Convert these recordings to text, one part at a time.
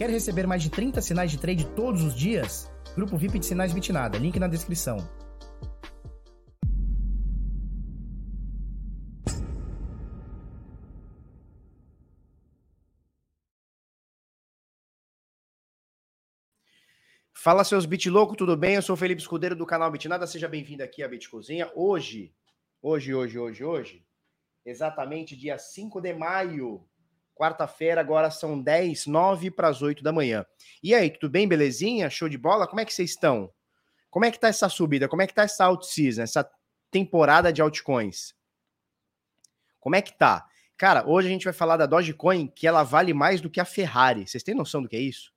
Quer receber mais de 30 sinais de trade todos os dias? Grupo VIP de Sinais Bitnada, link na descrição. Fala seus bit louco, tudo bem? Eu sou o Felipe Escudeiro do canal Bitnada, seja bem-vindo aqui à Bit Cozinha. Hoje, hoje, hoje, hoje, hoje, exatamente dia 5 de maio Quarta-feira, agora são 10, 9 para as 8 da manhã. E aí, tudo bem, belezinha? Show de bola? Como é que vocês estão? Como é que tá essa subida? Como é que tá essa out-season, essa temporada de altcoins? Como é que tá? Cara, hoje a gente vai falar da Dogecoin, que ela vale mais do que a Ferrari. Vocês têm noção do que é isso?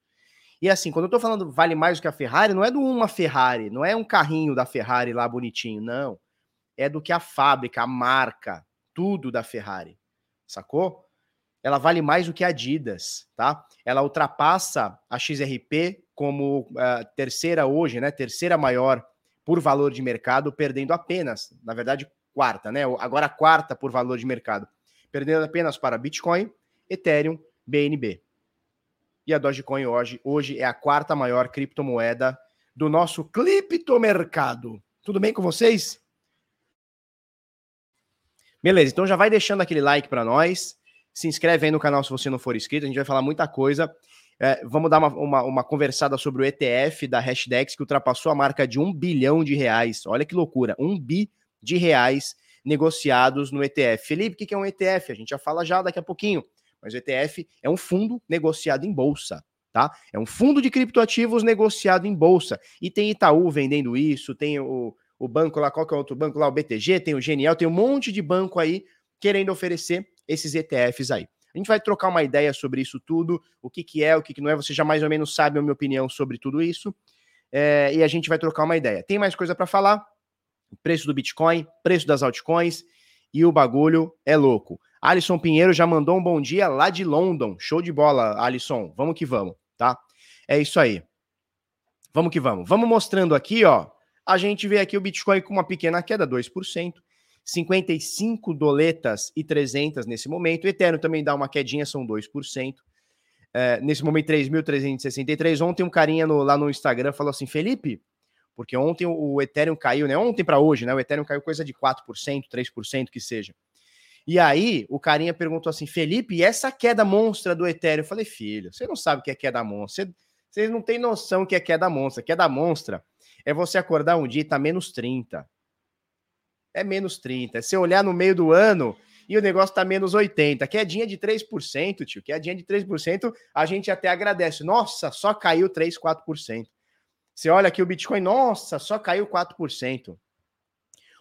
E assim, quando eu tô falando vale mais do que a Ferrari, não é do uma Ferrari, não é um carrinho da Ferrari lá bonitinho, não. É do que a fábrica, a marca, tudo da Ferrari. Sacou? Ela vale mais do que a Adidas, tá? Ela ultrapassa a XRP como uh, terceira hoje, né? Terceira maior por valor de mercado, perdendo apenas, na verdade, quarta, né? Agora quarta por valor de mercado, perdendo apenas para Bitcoin, Ethereum, BNB. E a Dogecoin hoje, hoje é a quarta maior criptomoeda do nosso criptomercado. Tudo bem com vocês? Beleza, então já vai deixando aquele like para nós. Se inscreve aí no canal se você não for inscrito, a gente vai falar muita coisa. É, vamos dar uma, uma, uma, conversada sobre o ETF da Hashdex, que ultrapassou a marca de um bilhão de reais. Olha que loucura, um bi de reais negociados no ETF. Felipe, o que é um ETF? A gente já fala já daqui a pouquinho. Mas o ETF é um fundo negociado em bolsa, tá? É um fundo de criptoativos negociado em bolsa. E tem Itaú vendendo isso, tem o, o banco lá, qual que é o outro banco lá? O BTG, tem o Genial, tem um monte de banco aí querendo oferecer esses ETFs aí. A gente vai trocar uma ideia sobre isso tudo, o que, que é, o que, que não é. Você já mais ou menos sabe a minha opinião sobre tudo isso. É, e a gente vai trocar uma ideia. Tem mais coisa para falar? Preço do Bitcoin, preço das altcoins e o bagulho é louco. Alisson Pinheiro já mandou um bom dia lá de London. Show de bola, Alisson. Vamos que vamos, tá? É isso aí. Vamos que vamos. Vamos mostrando aqui, ó. A gente vê aqui o Bitcoin com uma pequena queda, 2%. 55 doletas e 300 nesse momento. O Ethereum também dá uma quedinha, são 2%. É, nesse momento, 3.363. Ontem um carinha no, lá no Instagram falou assim, Felipe, porque ontem o, Ethereum caiu, né? Ontem para hoje, né? O Ethereum caiu coisa de 4%, 3%, que seja. E aí, o carinha perguntou assim, Felipe, e essa queda monstra do Ethereum? Eu falei, filho, você não sabe o que é queda monstra. Você, você não tem noção o que é queda monstra. Queda monstra é você acordar um dia e tá menos 30 é menos 30. Se olhar no meio do ano e o negócio tá menos 80, quedinha de 3%, tio, quedinha de 3%, a gente até agradece. Nossa, só caiu 3, 4%. Você olha aqui o Bitcoin, nossa, só caiu 4%.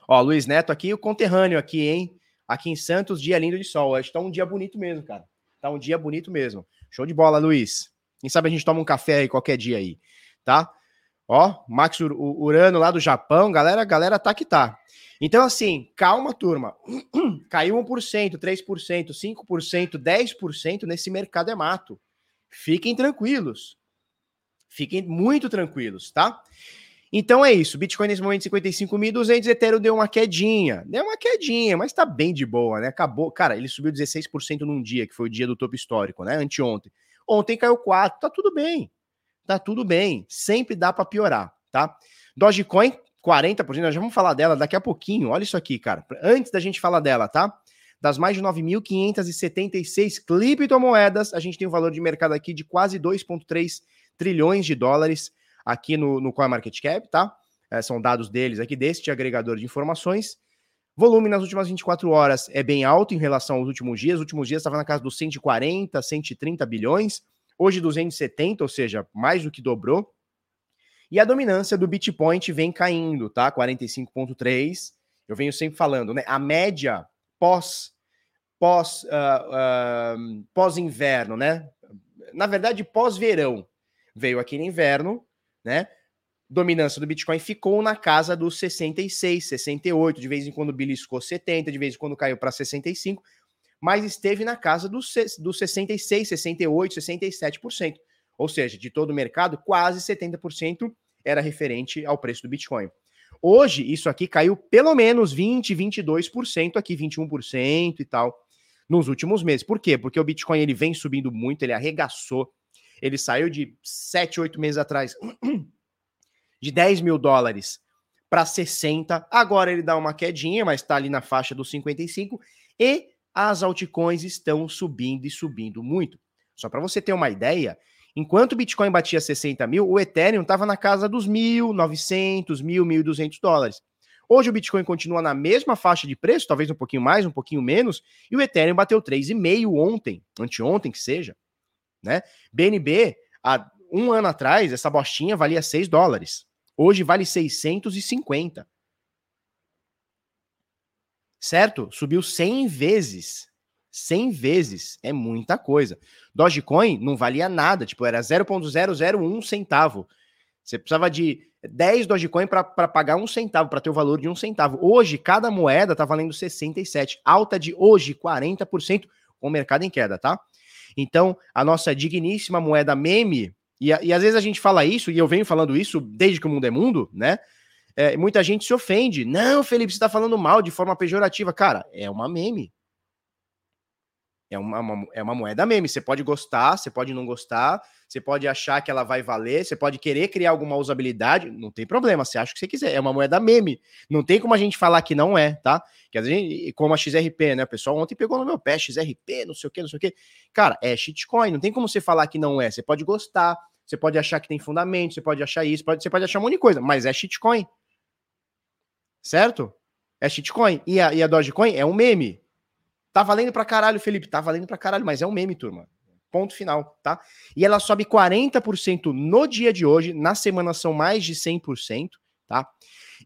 Ó, Luiz Neto aqui, o conterrâneo aqui, hein? Aqui em Santos, dia lindo de sol. Que tá um dia bonito mesmo, cara. Tá um dia bonito mesmo. Show de bola, Luiz. Quem sabe a gente toma um café aí qualquer dia aí, tá? Ó, Max Urano lá do Japão, galera, galera tá que tá. Então, assim, calma, turma. Caiu 1%, 3%, 5%, 10% nesse mercado é mato. Fiquem tranquilos. Fiquem muito tranquilos, tá? Então é isso. Bitcoin nesse momento 55.200, Ethereum deu uma quedinha. Deu uma quedinha, mas tá bem de boa, né? Acabou. Cara, ele subiu 16% num dia, que foi o dia do topo histórico, né? Anteontem. Ontem caiu 4, tá tudo bem. Tá tudo bem. Sempre dá para piorar, tá? Dogecoin 40%, nós já vamos falar dela daqui a pouquinho. Olha isso aqui, cara. Antes da gente falar dela, tá? Das mais de 9.576 criptomoedas, a gente tem um valor de mercado aqui de quase 2,3 trilhões de dólares aqui no, no CoinMarketCap, tá? É, são dados deles aqui, deste agregador de informações. Volume nas últimas 24 horas é bem alto em relação aos últimos dias. Os últimos dias estava na casa dos 140, 130 bilhões. Hoje 270, ou seja, mais do que dobrou. E a dominância do Bitpoint vem caindo, tá? 45,3. Eu venho sempre falando, né? A média pós pós uh, uh, pós inverno, né? Na verdade, pós verão veio aqui no inverno, né? Dominância do Bitcoin ficou na casa dos 66, 68, de vez em quando beliscou 70, de vez em quando caiu para 65, mas esteve na casa dos, dos 66, 68, 67%. Ou seja, de todo o mercado, quase 70% era referente ao preço do Bitcoin. Hoje, isso aqui caiu pelo menos 20, 22% aqui, 21% e tal, nos últimos meses. Por quê? Porque o Bitcoin ele vem subindo muito, ele arregaçou. Ele saiu de 7, 8 meses atrás de 10 mil dólares para 60. Agora ele dá uma quedinha, mas está ali na faixa dos 55. E as altcoins estão subindo e subindo muito. Só para você ter uma ideia, enquanto o Bitcoin batia 60 mil, o Ethereum estava na casa dos 1.900, 1.000, 1.200 dólares. Hoje o Bitcoin continua na mesma faixa de preço, talvez um pouquinho mais, um pouquinho menos, e o Ethereum bateu 3,5 ontem, anteontem que seja, né? BNB, há um ano atrás, essa bostinha valia 6 dólares. Hoje vale 650. Certo? Subiu 100 vezes. 100 vezes. É muita coisa. Dogecoin não valia nada, tipo, era 0.001 centavo. Você precisava de 10 Dogecoin para pagar um centavo, para ter o valor de um centavo. Hoje, cada moeda está valendo 67, alta de hoje 40%, com o mercado em queda, tá? Então, a nossa digníssima moeda meme, e, e às vezes a gente fala isso, e eu venho falando isso desde que o mundo é mundo, né? É, muita gente se ofende. Não, Felipe, você está falando mal de forma pejorativa. Cara, é uma meme. É uma, uma, é uma moeda meme. Você pode gostar, você pode não gostar, você pode achar que ela vai valer, você pode querer criar alguma usabilidade, não tem problema, você acha o que você quiser. É uma moeda meme. Não tem como a gente falar que não é, tá? Que a gente, como a XRP, né? O pessoal ontem pegou no meu pé, XRP, não sei o que, não sei o que. Cara, é shitcoin, não tem como você falar que não é. Você pode gostar, você pode achar que tem fundamento, você pode achar isso, pode, você pode achar um monte de coisa, mas é shitcoin. Certo? É shitcoin. E a, e a Dogecoin é um meme. Tá valendo pra caralho, Felipe. Tá valendo pra caralho, mas é um meme, turma. Ponto final, tá? E ela sobe 40% no dia de hoje. Na semana são mais de 100%, tá?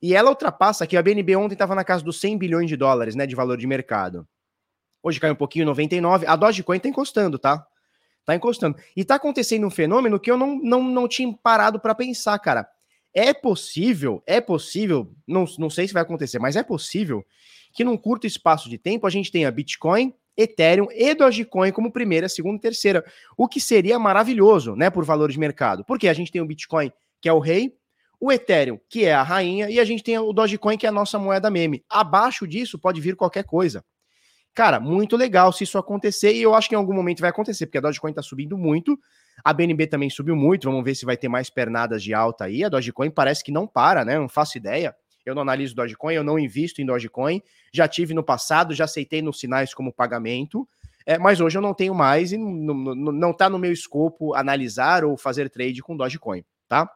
E ela ultrapassa aqui. A BNB ontem estava na casa dos 100 bilhões de dólares, né? De valor de mercado. Hoje caiu um pouquinho, 99. A Dogecoin tá encostando, tá? Tá encostando. E tá acontecendo um fenômeno que eu não, não, não tinha parado para pensar, cara. É possível, é possível, não, não sei se vai acontecer, mas é possível que num curto espaço de tempo a gente tenha Bitcoin, Ethereum e Dogecoin como primeira, segunda e terceira, o que seria maravilhoso, né, por valor de mercado. Porque a gente tem o Bitcoin, que é o rei, o Ethereum, que é a rainha, e a gente tem o Dogecoin, que é a nossa moeda meme. Abaixo disso pode vir qualquer coisa. Cara, muito legal se isso acontecer, e eu acho que em algum momento vai acontecer, porque a Dogecoin tá subindo muito, a BNB também subiu muito, vamos ver se vai ter mais pernadas de alta aí. A Dogecoin parece que não para, né? Não faço ideia. Eu não analiso Dogecoin, eu não invisto em Dogecoin. Já tive no passado, já aceitei nos sinais como pagamento, é, mas hoje eu não tenho mais e não está no meu escopo analisar ou fazer trade com Dogecoin, tá?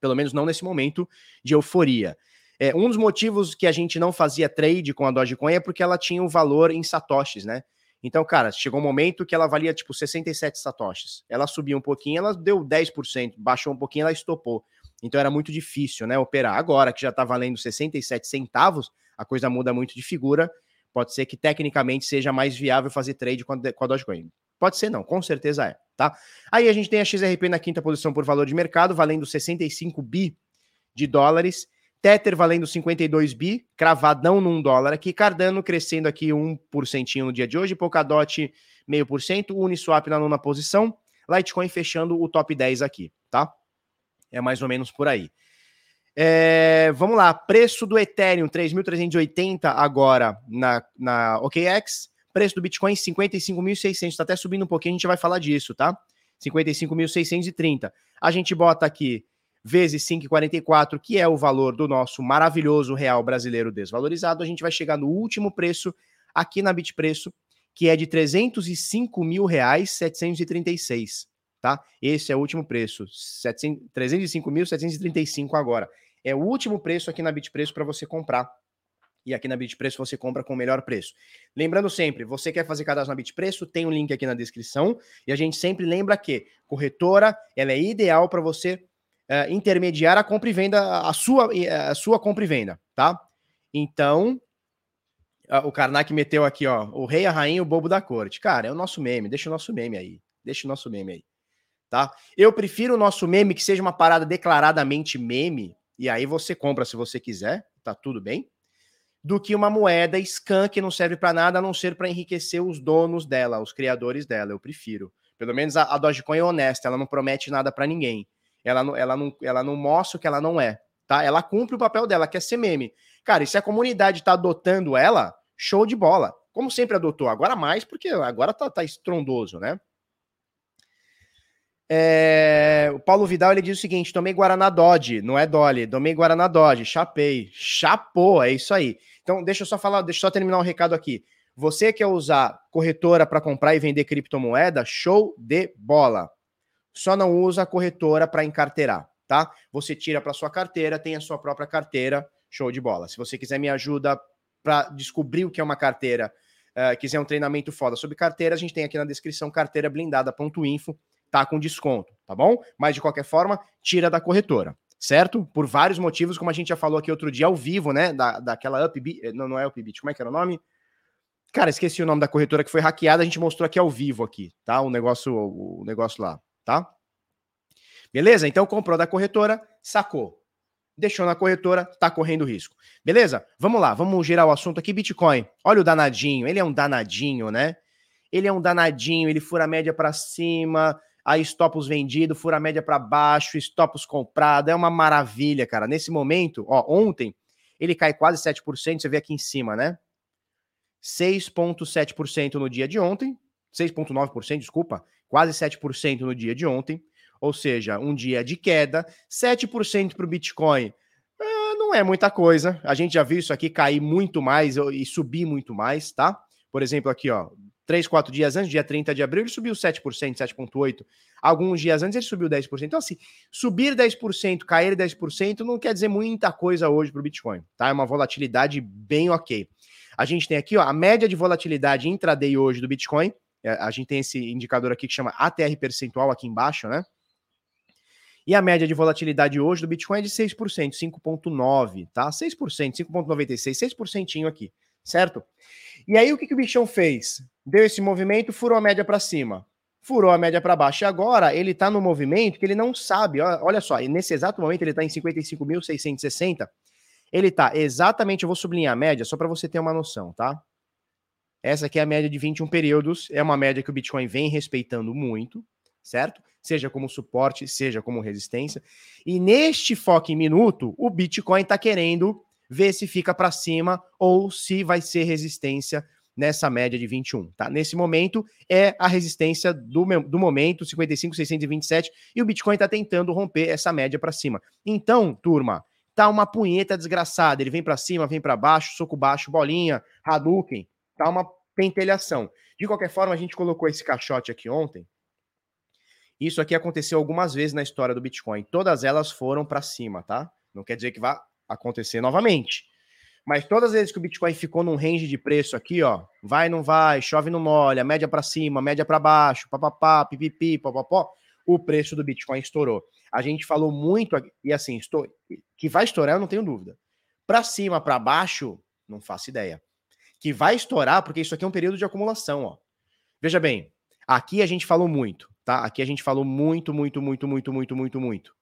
Pelo menos não nesse momento de euforia. É, um dos motivos que a gente não fazia trade com a Dogecoin é porque ela tinha o um valor em satoshis, né? Então, cara, chegou um momento que ela valia tipo 67 satoshis. Ela subiu um pouquinho, ela deu 10%, baixou um pouquinho, ela estopou. Então era muito difícil, né, operar. Agora que já está valendo 67 centavos, a coisa muda muito de figura. Pode ser que tecnicamente seja mais viável fazer trade com a Dogecoin. Pode ser não, com certeza é, tá? Aí a gente tem a XRP na quinta posição por valor de mercado, valendo 65 bi de dólares. Tether valendo 52 bi, cravadão num dólar aqui. Cardano crescendo aqui 1% no dia de hoje. Polkadot meio por cento. Uniswap na nona posição. Litecoin fechando o top 10 aqui, tá? É mais ou menos por aí. É, vamos lá, preço do Ethereum 3.380 agora na, na OKX, preço do Bitcoin 55.600, está até subindo um pouquinho, a gente vai falar disso, tá? 55.630. A gente bota aqui vezes 5,44, que é o valor do nosso maravilhoso real brasileiro desvalorizado, a gente vai chegar no último preço aqui na Bitpreço, que é de 305 mil reais 736 tá? Esse é o último preço, 305.735 agora. É o último preço aqui na Bitpreço para você comprar. E aqui na Bitpreço você compra com o melhor preço. Lembrando sempre, você quer fazer cadastro na Bitpreço, tem um link aqui na descrição. E a gente sempre lembra que corretora, ela é ideal para você uh, intermediar a compra e venda, a sua, a sua compra e venda, tá? Então, o Karnak meteu aqui, ó, o rei, a rainha, o bobo da corte. Cara, é o nosso meme, deixa o nosso meme aí. Deixa o nosso meme aí tá? Eu prefiro o nosso meme que seja uma parada declaradamente meme, e aí você compra se você quiser, tá tudo bem, do que uma moeda scan que não serve para nada a não ser para enriquecer os donos dela, os criadores dela. Eu prefiro. Pelo menos a, a Dogecoin é honesta, ela não promete nada para ninguém. Ela não, ela, não, ela não mostra o que ela não é, tá? Ela cumpre o papel dela, que é ser meme. Cara, e se a comunidade tá adotando ela, show de bola. Como sempre adotou, agora mais, porque agora tá, tá estrondoso, né? É, o Paulo Vidal ele diz o seguinte: tomei Guaraná Dodge, não é Dolly, tomei Guaraná Dodge, chapei, chapou, é isso aí. Então, deixa eu só falar, deixa eu só terminar um recado aqui. Você quer usar corretora para comprar e vender criptomoeda? Show de bola. Só não usa a corretora para encarteirar, tá? Você tira para sua carteira, tem a sua própria carteira, show de bola. Se você quiser me ajuda para descobrir o que é uma carteira, uh, quiser um treinamento foda sobre carteira, a gente tem aqui na descrição carteirablindada.info, tá com desconto, tá bom? Mas de qualquer forma, tira da corretora certo? Por vários motivos, como a gente já falou aqui outro dia ao vivo, né? Da, daquela Upbeat, eh, não, não é Upbeat, como é que era o nome? Cara, esqueci o nome da corretora que foi hackeada, a gente mostrou aqui ao vivo aqui, tá? O negócio, o negócio lá, tá? Beleza? Então comprou da corretora, sacou. Deixou na corretora, tá correndo risco. Beleza? Vamos lá, vamos girar o assunto aqui. Bitcoin. Olha o danadinho, ele é um danadinho, né? Ele é um danadinho, ele fura a média para cima, aí stopos vendido, fura a média para baixo, stopos comprado, é uma maravilha, cara. Nesse momento, ó, ontem ele cai quase 7%, você vê aqui em cima, né? 6,7% no dia de ontem, 6,9%, desculpa, quase 7% no dia de ontem, ou seja, um dia de queda, 7% para o Bitcoin. Ah, não é muita coisa. A gente já viu isso aqui cair muito mais e subir muito mais, tá? Por exemplo, aqui, ó, 3, 4 dias antes, dia 30 de abril, ele subiu 7%, 7,8%. Alguns dias antes, ele subiu 10%. Então, assim, subir 10%, cair 10%, não quer dizer muita coisa hoje para o Bitcoin, tá? É uma volatilidade bem ok. A gente tem aqui ó, a média de volatilidade intraday hoje do Bitcoin. É, a gente tem esse indicador aqui que chama ATR percentual aqui embaixo, né? E a média de volatilidade hoje do Bitcoin é de 6%, 5,9%, tá? 6%, 5,96%, 6% aqui, certo? E aí o que, que o bichão fez? Deu esse movimento, furou a média para cima. Furou a média para baixo. E agora ele está no movimento que ele não sabe. Olha só, nesse exato momento ele está em 55.660. Ele está exatamente, eu vou sublinhar a média só para você ter uma noção, tá? Essa aqui é a média de 21 períodos. É uma média que o Bitcoin vem respeitando muito, certo? Seja como suporte, seja como resistência. E neste foco em minuto, o Bitcoin está querendo ver se fica para cima ou se vai ser resistência nessa média de 21, tá? Nesse momento é a resistência do, do momento, 55,627, e o Bitcoin está tentando romper essa média para cima. Então, turma, tá uma punheta desgraçada, ele vem para cima, vem para baixo, soco baixo, bolinha, Hadouken, tá uma pentelhação. De qualquer forma, a gente colocou esse caixote aqui ontem. Isso aqui aconteceu algumas vezes na história do Bitcoin. Todas elas foram para cima, tá? Não quer dizer que vá acontecer novamente. Mas todas as vezes que o Bitcoin ficou num range de preço aqui, ó, vai, não vai, chove, não molha, média para cima, média para baixo, papapá, pipipi, papapó, o preço do Bitcoin estourou. A gente falou muito, e assim, estou, que vai estourar, eu não tenho dúvida. Para cima, para baixo, não faço ideia. Que vai estourar, porque isso aqui é um período de acumulação, ó. Veja bem, aqui a gente falou muito, tá? Aqui a gente falou muito, muito, muito, muito, muito, muito, muito.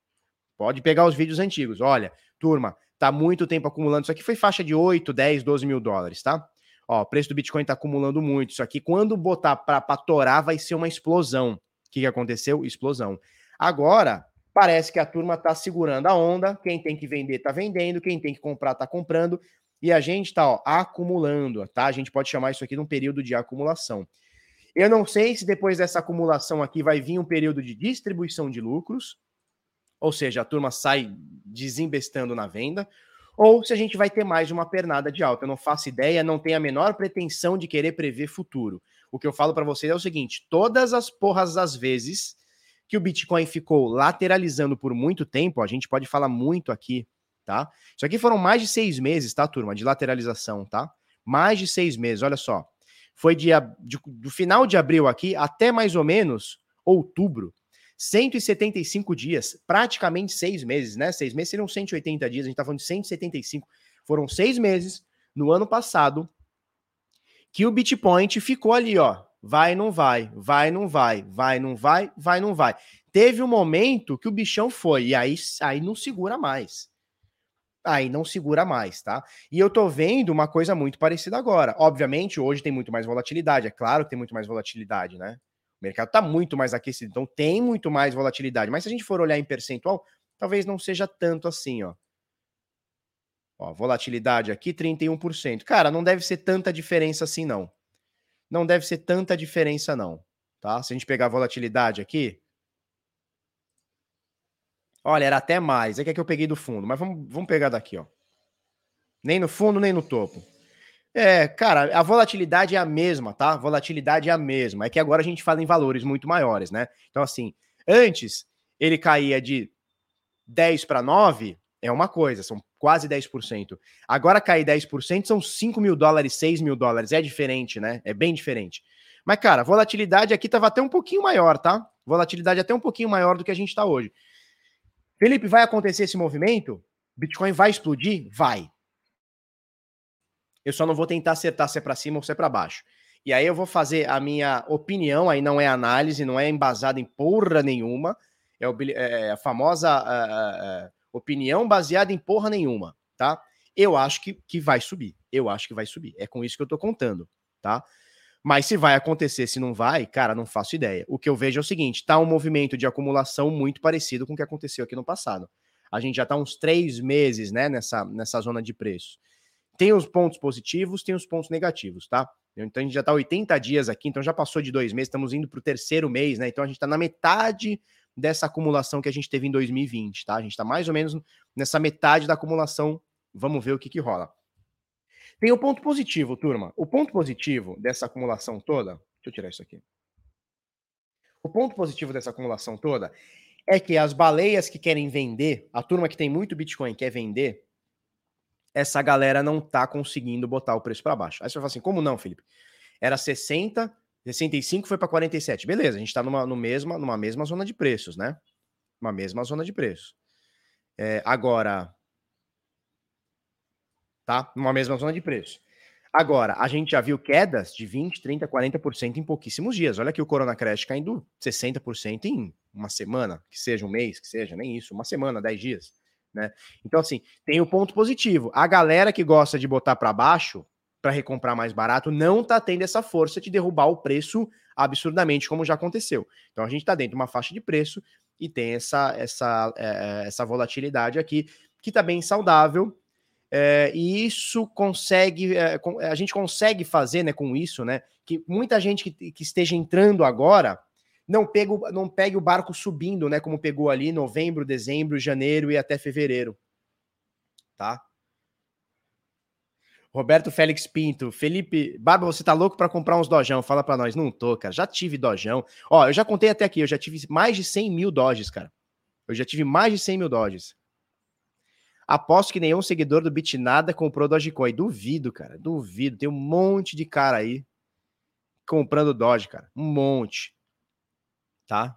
Pode pegar os vídeos antigos. Olha, turma, tá muito tempo acumulando. Isso aqui foi faixa de 8, 10, 12 mil dólares, tá? Ó, o preço do Bitcoin tá acumulando muito. Isso aqui, quando botar para torar, vai ser uma explosão. O que, que aconteceu? Explosão. Agora, parece que a turma tá segurando a onda. Quem tem que vender, tá vendendo. Quem tem que comprar, tá comprando. E a gente tá, ó, acumulando, tá? A gente pode chamar isso aqui de um período de acumulação. Eu não sei se depois dessa acumulação aqui vai vir um período de distribuição de lucros, ou seja, a turma sai desinvestando na venda, ou se a gente vai ter mais uma pernada de alta. Eu não faço ideia, não tenho a menor pretensão de querer prever futuro. O que eu falo para vocês é o seguinte: todas as porras das vezes que o Bitcoin ficou lateralizando por muito tempo, a gente pode falar muito aqui, tá? Isso aqui foram mais de seis meses, tá, turma, de lateralização, tá? Mais de seis meses, olha só. Foi de, do final de abril aqui até mais ou menos outubro. 175 dias, praticamente seis meses, né? Seis meses seriam 180 dias, a gente tá falando de 175. Foram seis meses no ano passado que o Bitpoint ficou ali, ó. Vai, não vai, vai, não vai, vai, não vai, vai, não vai. Teve um momento que o bichão foi, e aí, aí não segura mais. Aí não segura mais, tá? E eu tô vendo uma coisa muito parecida agora. Obviamente, hoje tem muito mais volatilidade, é claro que tem muito mais volatilidade, né? O mercado está muito mais aquecido, então tem muito mais volatilidade. Mas se a gente for olhar em percentual, talvez não seja tanto assim, ó. Ó, volatilidade aqui, 31%. Cara, não deve ser tanta diferença assim, não. Não deve ser tanta diferença, não. Tá? Se a gente pegar a volatilidade aqui, Olha, era até mais. É que, é que eu peguei do fundo, mas vamos, vamos pegar daqui, ó. Nem no fundo, nem no topo. É, cara, a volatilidade é a mesma, tá? A volatilidade é a mesma. É que agora a gente fala em valores muito maiores, né? Então, assim, antes ele caía de 10 para 9, é uma coisa, são quase 10%. Agora cair 10% são 5 mil dólares, 6 mil dólares. É diferente, né? É bem diferente. Mas, cara, a volatilidade aqui tava até um pouquinho maior, tá? Volatilidade até um pouquinho maior do que a gente está hoje. Felipe, vai acontecer esse movimento? Bitcoin vai explodir? Vai. Eu só não vou tentar acertar se é para cima ou se é para baixo. E aí eu vou fazer a minha opinião, aí não é análise, não é embasada em porra nenhuma, é, o, é a famosa é, é, opinião baseada em porra nenhuma, tá? Eu acho que, que vai subir, eu acho que vai subir, é com isso que eu tô contando, tá? Mas se vai acontecer, se não vai, cara, não faço ideia. O que eu vejo é o seguinte: tá um movimento de acumulação muito parecido com o que aconteceu aqui no passado. A gente já tá uns três meses, né, nessa, nessa zona de preço. Tem os pontos positivos, tem os pontos negativos, tá? Então a gente já está 80 dias aqui, então já passou de dois meses, estamos indo para o terceiro mês, né? Então a gente está na metade dessa acumulação que a gente teve em 2020, tá? A gente está mais ou menos nessa metade da acumulação. Vamos ver o que, que rola. Tem o ponto positivo, turma. O ponto positivo dessa acumulação toda. Deixa eu tirar isso aqui. O ponto positivo dessa acumulação toda é que as baleias que querem vender, a turma que tem muito Bitcoin quer vender, essa galera não tá conseguindo botar o preço para baixo. Aí você vai falar assim, como não, Felipe? Era 60, 65 foi para 47. Beleza, a gente tá numa, no mesma, numa mesma zona de preços, né? Uma mesma zona de preços. É, agora, tá? Numa mesma zona de preço. Agora, a gente já viu quedas de 20, 30, 40% em pouquíssimos dias. Olha aqui o Corona Crash caindo 60% em uma semana, que seja um mês, que seja, nem isso, uma semana, 10 dias né? Então, assim, tem o ponto positivo. A galera que gosta de botar para baixo para recomprar mais barato não tá tendo essa força de derrubar o preço absurdamente, como já aconteceu. Então, a gente está dentro de uma faixa de preço e tem essa, essa, é, essa volatilidade aqui, que está bem saudável. É, e isso consegue, é, a gente consegue fazer né, com isso, né? Que muita gente que, que esteja entrando agora não, pego, não pegue o barco subindo, né? Como pegou ali novembro, dezembro, janeiro e até fevereiro. Tá? Roberto Félix Pinto, Felipe, Barba, você tá louco para comprar uns dojão? Fala para nós. Não tô, cara. Já tive dojão. Ó, eu já contei até aqui, eu já tive mais de 100 mil doges, cara. Eu já tive mais de 100 mil doges. Aposto que nenhum seguidor do Bitnada comprou Dogecoin. Duvido, cara. Duvido. Tem um monte de cara aí comprando Doge, cara. Um monte tá?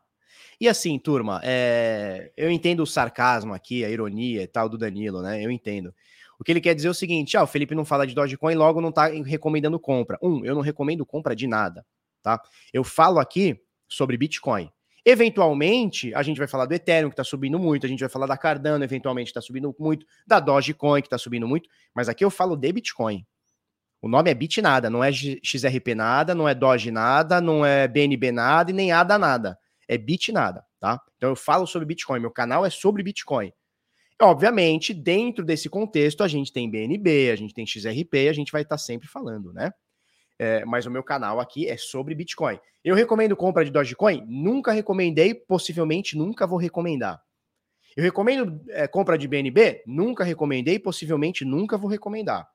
E assim, turma, é... eu entendo o sarcasmo aqui, a ironia e tal do Danilo, né? Eu entendo. O que ele quer dizer é o seguinte: ah, o Felipe não fala de Dogecoin, logo não tá recomendando compra. Um, eu não recomendo compra de nada, tá? Eu falo aqui sobre Bitcoin. Eventualmente, a gente vai falar do Ethereum, que tá subindo muito, a gente vai falar da Cardano, eventualmente tá subindo muito, da Dogecoin, que tá subindo muito, mas aqui eu falo de Bitcoin. O nome é Bit nada, não é XRP nada, não é Doge nada, não é BNB nada e nem ADA nada é bit nada, tá? Então eu falo sobre Bitcoin, meu canal é sobre Bitcoin. Obviamente, dentro desse contexto, a gente tem BNB, a gente tem XRP, a gente vai estar tá sempre falando, né? É, mas o meu canal aqui é sobre Bitcoin. Eu recomendo compra de Dogecoin? Nunca recomendei, possivelmente nunca vou recomendar. Eu recomendo é, compra de BNB? Nunca recomendei, possivelmente nunca vou recomendar,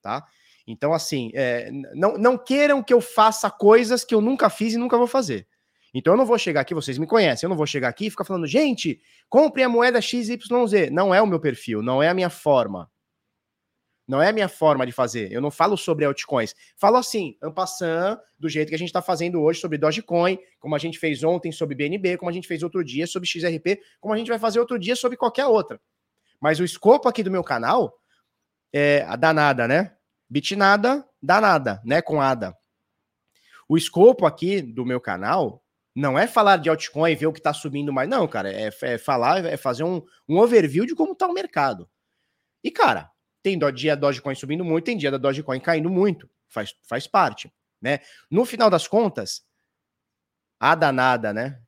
tá? Então, assim, é, não, não queiram que eu faça coisas que eu nunca fiz e nunca vou fazer. Então eu não vou chegar aqui, vocês me conhecem, eu não vou chegar aqui e ficar falando, gente, compre a moeda XYZ. Não é o meu perfil, não é a minha forma. Não é a minha forma de fazer. Eu não falo sobre altcoins. Falo assim, ampassando, do jeito que a gente está fazendo hoje sobre Dogecoin, como a gente fez ontem sobre BNB, como a gente fez outro dia sobre XRP, como a gente vai fazer outro dia sobre qualquer outra. Mas o escopo aqui do meu canal é a danada, né? Bitnada, danada, né? Com ADA. O escopo aqui do meu canal não é falar de altcoin e ver o que está subindo mais. Não, cara, é, é, falar, é fazer um, um overview de como está o mercado. E, cara, tem dia da Dogecoin subindo muito, tem dia da Dogecoin caindo muito. Faz, faz parte, né? No final das contas, a danada, né?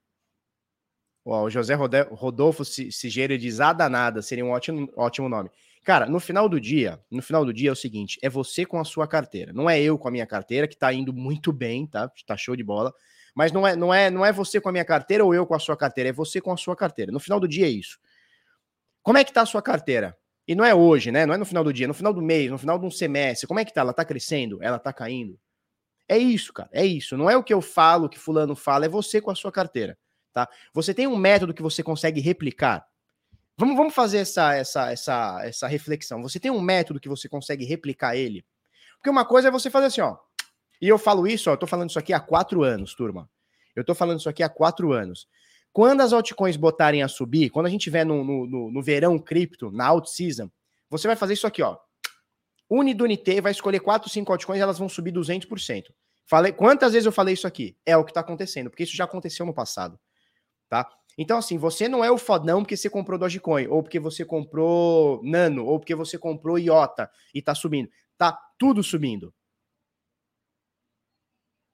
O José Rodolfo Sigeiro diz a danada, seria um ótimo, ótimo nome. Cara, no final do dia, no final do dia é o seguinte, é você com a sua carteira. Não é eu com a minha carteira, que tá indo muito bem, tá? Tá show de bola. Mas não é, não é, não é você com a minha carteira ou eu com a sua carteira, é você com a sua carteira. No final do dia é isso. Como é que tá a sua carteira? E não é hoje, né? Não é no final do dia, no final do mês, no final de um semestre. Como é que tá? Ela tá crescendo? Ela tá caindo? É isso, cara. É isso. Não é o que eu falo, o que fulano fala, é você com a sua carteira, tá? Você tem um método que você consegue replicar. Vamos, vamos fazer essa, essa, essa, essa reflexão. Você tem um método que você consegue replicar ele? Porque uma coisa é você fazer assim, ó. E eu falo isso, ó, eu tô falando isso aqui há quatro anos, turma. Eu tô falando isso aqui há quatro anos. Quando as altcoins botarem a subir, quando a gente tiver no, no, no, no verão cripto, na out season, você vai fazer isso aqui, ó. Unidunité vai escolher quatro, cinco altcoins e elas vão subir 200%. Falei, quantas vezes eu falei isso aqui? É o que tá acontecendo, porque isso já aconteceu no passado, tá? Então, assim, você não é o fodão porque você comprou Dogecoin, ou porque você comprou Nano, ou porque você comprou IOTA e tá subindo. Tá tudo subindo.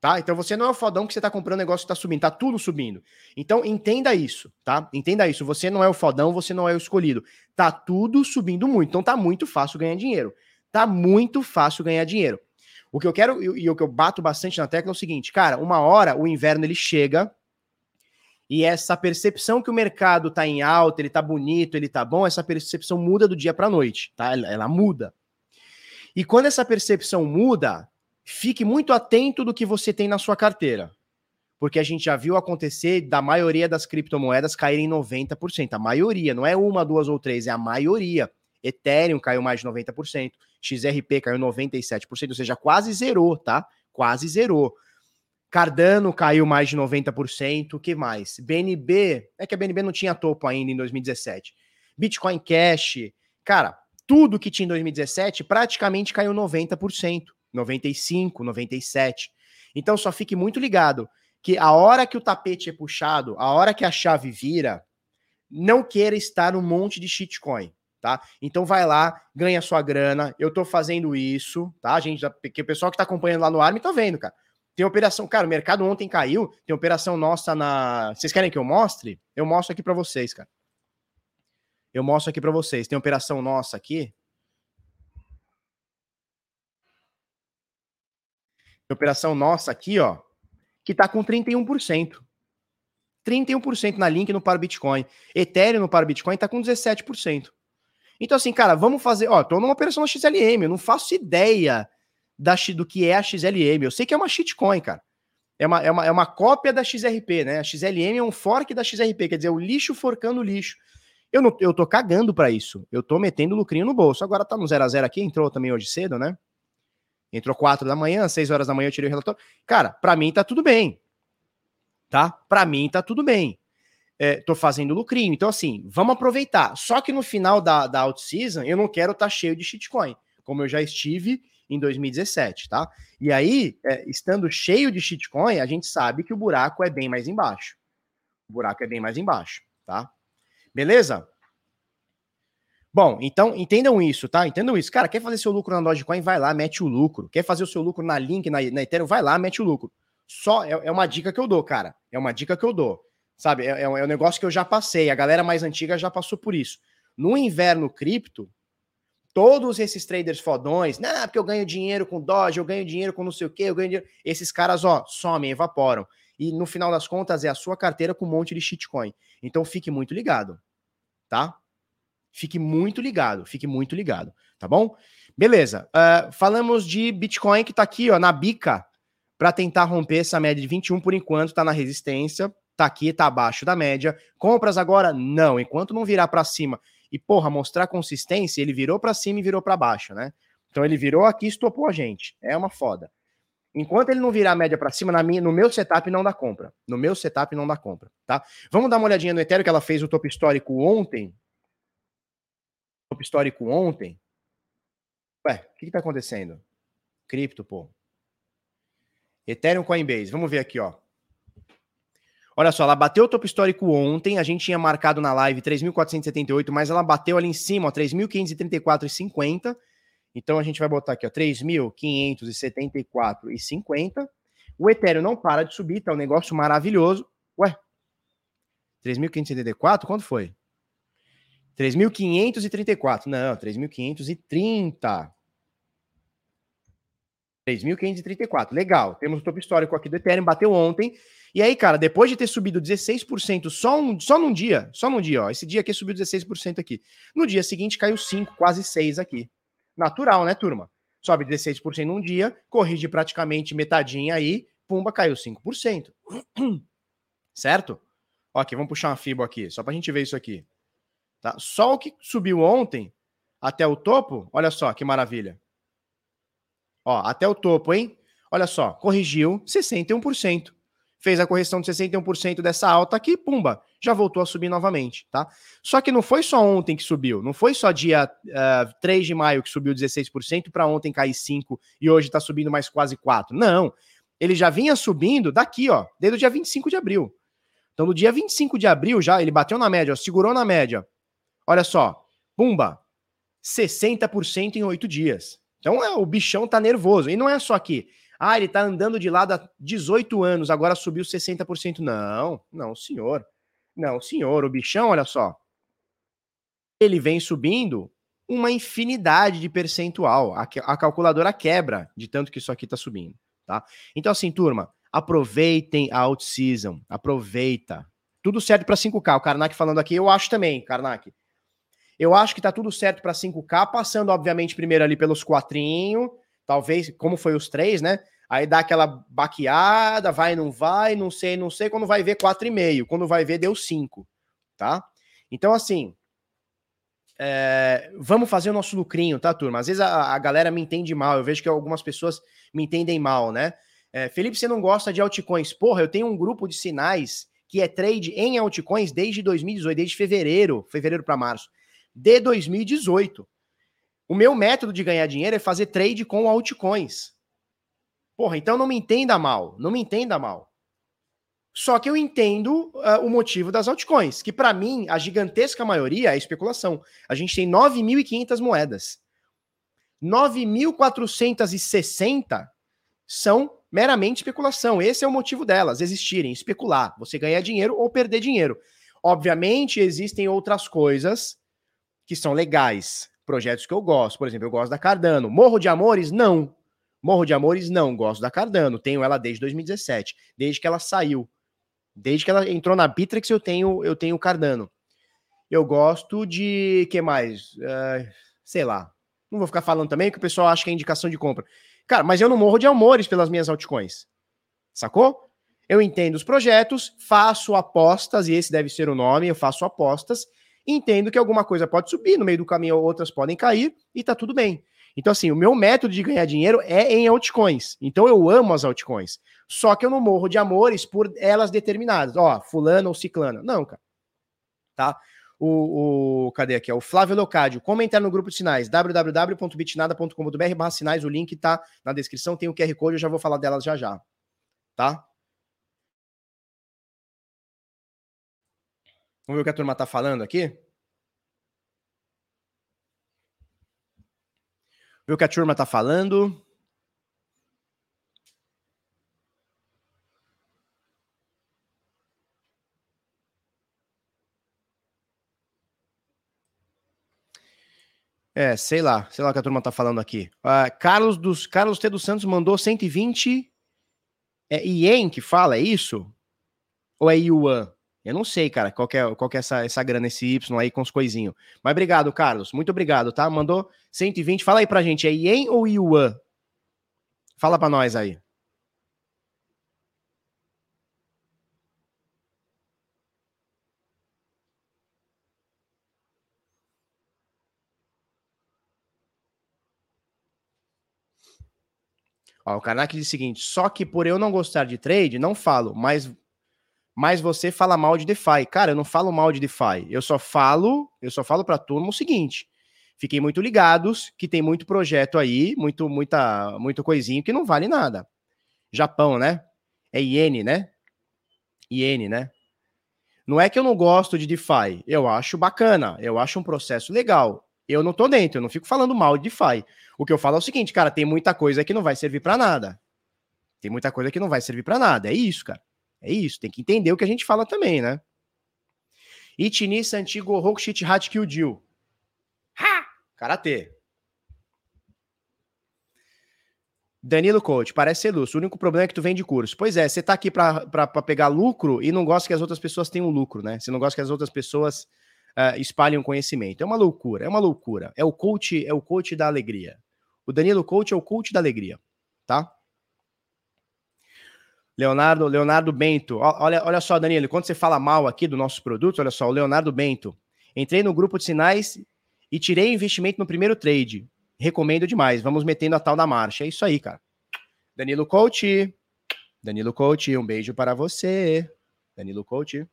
Tá? Então você não é o fodão que você tá comprando negócio que tá subindo, tá tudo subindo. Então entenda isso, tá? Entenda isso. Você não é o fodão, você não é o escolhido. Tá tudo subindo muito. Então tá muito fácil ganhar dinheiro. Tá muito fácil ganhar dinheiro. O que eu quero e o que eu bato bastante na tecla é o seguinte, cara, uma hora o inverno ele chega e essa percepção que o mercado tá em alta, ele tá bonito, ele tá bom, essa percepção muda do dia para noite, tá? Ela, ela muda. E quando essa percepção muda, fique muito atento do que você tem na sua carteira. Porque a gente já viu acontecer da maioria das criptomoedas caírem 90%. A maioria, não é uma, duas ou três, é a maioria. Ethereum caiu mais de 90%, XRP caiu 97%, ou seja, quase zerou, tá? Quase zerou. Cardano caiu mais de 90%. O que mais? BNB, é que a BNB não tinha topo ainda em 2017. Bitcoin Cash, cara, tudo que tinha em 2017 praticamente caiu 90%, 95, 97. Então só fique muito ligado que a hora que o tapete é puxado, a hora que a chave vira, não queira estar no monte de shitcoin, tá? Então vai lá, ganha sua grana. Eu tô fazendo isso, tá? Gente, porque o pessoal que tá acompanhando lá no Arm tá vendo, cara. Tem operação, cara, o mercado ontem caiu, tem operação nossa na. Vocês querem que eu mostre? Eu mostro aqui para vocês, cara. Eu mostro aqui para vocês. Tem operação nossa aqui. Operação nossa aqui, ó, que tá com 31%. 31% na Link no par Bitcoin. Ethereum no par Bitcoin tá com 17%. Então, assim, cara, vamos fazer. Ó, tô numa operação na XLM, eu não faço ideia da, do que é a XLM. Eu sei que é uma shitcoin, cara. É uma, é, uma, é uma cópia da XRP, né? A XLM é um fork da XRP, quer dizer, o lixo forcando o lixo. Eu, não, eu tô cagando para isso. Eu tô metendo lucrinho no bolso. Agora tá no 0 a 0 aqui, entrou também hoje cedo, né? Entrou 4 da manhã, 6 horas da manhã eu tirei o relatório. Cara, para mim tá tudo bem. Tá? Para mim tá tudo bem. É, tô fazendo lucrinho. Então, assim, vamos aproveitar. Só que no final da, da out-season, eu não quero estar tá cheio de shitcoin, como eu já estive em 2017, tá? E aí, é, estando cheio de shitcoin, a gente sabe que o buraco é bem mais embaixo. O buraco é bem mais embaixo, tá? Beleza? Bom, então entendam isso, tá? Entendam isso. Cara, quer fazer seu lucro na Dogecoin? Vai lá, mete o lucro. Quer fazer o seu lucro na Link, na, na Ethereum? Vai lá, mete o lucro. Só é, é, uma dica que eu dou, cara. É uma dica que eu dou. Sabe? É, é, um, é um negócio que eu já passei. A galera mais antiga já passou por isso. No inverno cripto, todos esses traders fodões, não, porque eu ganho dinheiro com Doge, eu ganho dinheiro com não sei o que, eu ganho dinheiro. Esses caras, ó, somem, evaporam. E no final das contas é a sua carteira com um monte de shitcoin. Então fique muito ligado, tá? Fique muito ligado, fique muito ligado, tá bom? Beleza. Uh, falamos de Bitcoin que tá aqui, ó, na bica, para tentar romper essa média de 21 por enquanto, tá na resistência, tá aqui, tá abaixo da média. Compras agora? Não, enquanto não virar para cima e, porra, mostrar consistência, ele virou para cima e virou para baixo, né? Então ele virou aqui e estopou a gente. É uma foda. Enquanto ele não virar a média para cima, na minha, no meu setup não dá compra. No meu setup não dá compra, tá? Vamos dar uma olhadinha no Ethereum que ela fez o topo histórico ontem. Topo histórico ontem. Ué, o que, que tá acontecendo? Cripto, pô. Ethereum Coinbase. Vamos ver aqui, ó. Olha só, ela bateu o topo histórico ontem, a gente tinha marcado na live 3.478, mas ela bateu ali em cima, ó, 3.534,50. Então a gente vai botar aqui, ó, 3.574,50. O Ethereum não para de subir, tá um negócio maravilhoso. Ué, 3.574? Quanto foi? 3.534. Não, 3.530. 3.534. Legal. Temos o topo histórico aqui do Ethereum, bateu ontem. E aí, cara, depois de ter subido 16% só, um, só num dia, só num dia, ó. Esse dia aqui subiu 16% aqui. No dia seguinte caiu 5, quase 6 aqui. Natural, né, turma? Sobe 16% num dia, corrige praticamente metadinha aí, pumba, caiu 5%. certo? Ó, aqui, vamos puxar uma FIBO aqui, só pra gente ver isso aqui. Tá? Só o que subiu ontem até o topo, olha só que maravilha. Ó, até o topo, hein? Olha só, corrigiu 61%. Fez a correção de 61% dessa alta aqui, pumba, já voltou a subir novamente, tá? Só que não foi só ontem que subiu, não foi só dia uh, eh, 3 de maio que subiu 16% para ontem cair 5 e hoje está subindo mais quase 4. Não, ele já vinha subindo daqui, ó, desde o dia 25 de abril. Então, no dia 25 de abril, já ele bateu na média, ó, segurou na média. Olha só, pumba, 60% em oito dias. Então é, o bichão tá nervoso. E não é só aqui. Ah, ele tá andando de lado há 18 anos, agora subiu 60%. Não, não, senhor. Não, senhor, o bichão, olha só. Ele vem subindo uma infinidade de percentual. A, a calculadora quebra de tanto que isso aqui tá subindo, tá? Então assim, turma, aproveitem a out-season, aproveita. Tudo certo para 5K. O Karnak falando aqui, eu acho também, Karnak. Eu acho que tá tudo certo para 5K, passando, obviamente, primeiro ali pelos quatrinho, talvez, como foi os três, né? Aí dá aquela baqueada, vai, não vai, não sei, não sei. Quando vai ver, 4,5. Quando vai ver, deu 5, tá? Então, assim, é, vamos fazer o nosso lucrinho, tá, turma? Às vezes a, a, galera me entende mal, eu vejo que algumas pessoas me entendem mal, né? É, Felipe, você não gosta de altcoins? Porra, eu tenho um grupo de sinais que é trade em altcoins desde 2018, desde fevereiro, fevereiro para março de 2018. O meu método de ganhar dinheiro é fazer trade com altcoins. Porra, então não me entenda mal, não me entenda mal. Só que eu entendo uh, o motivo das altcoins, que para mim a gigantesca maioria é especulação. A gente tem 9.500 moedas. 9.460 são meramente especulação. Esse é o motivo delas existirem, especular. Você ganhar dinheiro ou perder dinheiro. Obviamente existem outras coisas que são legais, projetos que eu gosto. Por exemplo, eu gosto da Cardano. Morro de Amores? Não. Morro de Amores? Não. Gosto da Cardano. Tenho ela desde 2017, desde que ela saiu. Desde que ela entrou na Bittrex, eu tenho eu tenho Cardano. Eu gosto de que mais? Uh, sei lá. Não vou ficar falando também que o pessoal acha que é indicação de compra. Cara, mas eu não morro de amores pelas minhas altcoins. Sacou? Eu entendo os projetos, faço apostas, e esse deve ser o nome, eu faço apostas, entendo que alguma coisa pode subir, no meio do caminho outras podem cair e tá tudo bem. Então, assim, o meu método de ganhar dinheiro é em altcoins. Então, eu amo as altcoins. Só que eu não morro de amores por elas determinadas. Ó, fulano ou ciclana. Não, cara. Tá? O, o, cadê aqui? O Flávio Locádio. Como entrar no grupo de sinais? www.bitnada.com.br barra sinais. O link tá na descrição. Tem o QR Code. Eu já vou falar delas já já. Tá? Vamos ver o que a turma está falando aqui? Ver o que a turma está falando. É, sei lá, sei lá o que a turma tá falando aqui. Uh, Carlos dos Carlos T dos Santos mandou 120 é Ien que fala, é isso? Ou é Yuan? Eu não sei, cara, qual é, qual é essa, essa grana, esse Y aí com os coisinhos. Mas obrigado, Carlos. Muito obrigado, tá? Mandou 120. Fala aí pra gente, é Yen ou Yuan? Fala pra nós aí. Ó, o Karnak diz o seguinte: só que por eu não gostar de trade, não falo, mas mas você fala mal de DeFi. Cara, eu não falo mal de DeFi. Eu só falo, eu só falo para turma o seguinte: fiquem muito ligados que tem muito projeto aí, muito muita muito coisinho que não vale nada. Japão, né? É iene, né? Iene, né? Não é que eu não gosto de DeFi, eu acho bacana, eu acho um processo legal. Eu não tô dentro, eu não fico falando mal de DeFi. O que eu falo é o seguinte, cara, tem muita coisa que não vai servir para nada. Tem muita coisa que não vai servir para nada, é isso, cara. É isso, tem que entender o que a gente fala também, né? Itinissa antigo Rokushit Hat Kyujiu. Ha! Karatê. Danilo Coach, parece ser lúcido. O único problema é que tu vende curso. Pois é, você tá aqui para pegar lucro e não gosta que as outras pessoas tenham lucro, né? Você não gosta que as outras pessoas uh, espalhem conhecimento. É uma loucura, é uma loucura. É o coach, é o coach da alegria. O Danilo Coach é o coach da alegria, tá? Leonardo, Leonardo Bento. Olha, olha só, Danilo, quando você fala mal aqui do nosso produto, olha só, o Leonardo Bento. Entrei no grupo de sinais e tirei investimento no primeiro trade. Recomendo demais. Vamos metendo a tal da marcha. É isso aí, cara. Danilo Coach. Danilo Coach, um beijo para você. Danilo Coach,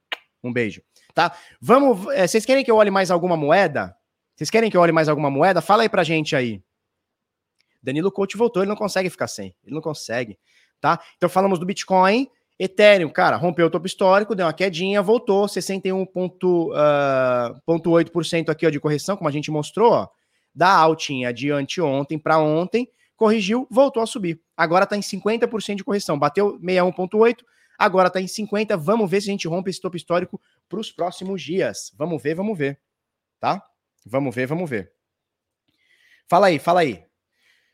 um beijo. Tá? Vamos. É, vocês querem que eu olhe mais alguma moeda? Vocês querem que eu olhe mais alguma moeda? Fala aí pra gente aí. Danilo Coach voltou, ele não consegue ficar sem. Ele não consegue tá? Então falamos do Bitcoin, Ethereum, cara, rompeu o topo histórico, deu uma quedinha, voltou 61,8% uh, aqui ó, de correção, como a gente mostrou, ó, da altinha de anteontem para ontem, corrigiu, voltou a subir. Agora está em 50% de correção, bateu 61,8%, agora está em 50%. Vamos ver se a gente rompe esse topo histórico para os próximos dias. Vamos ver, vamos ver, tá? Vamos ver, vamos ver. Fala aí, fala aí.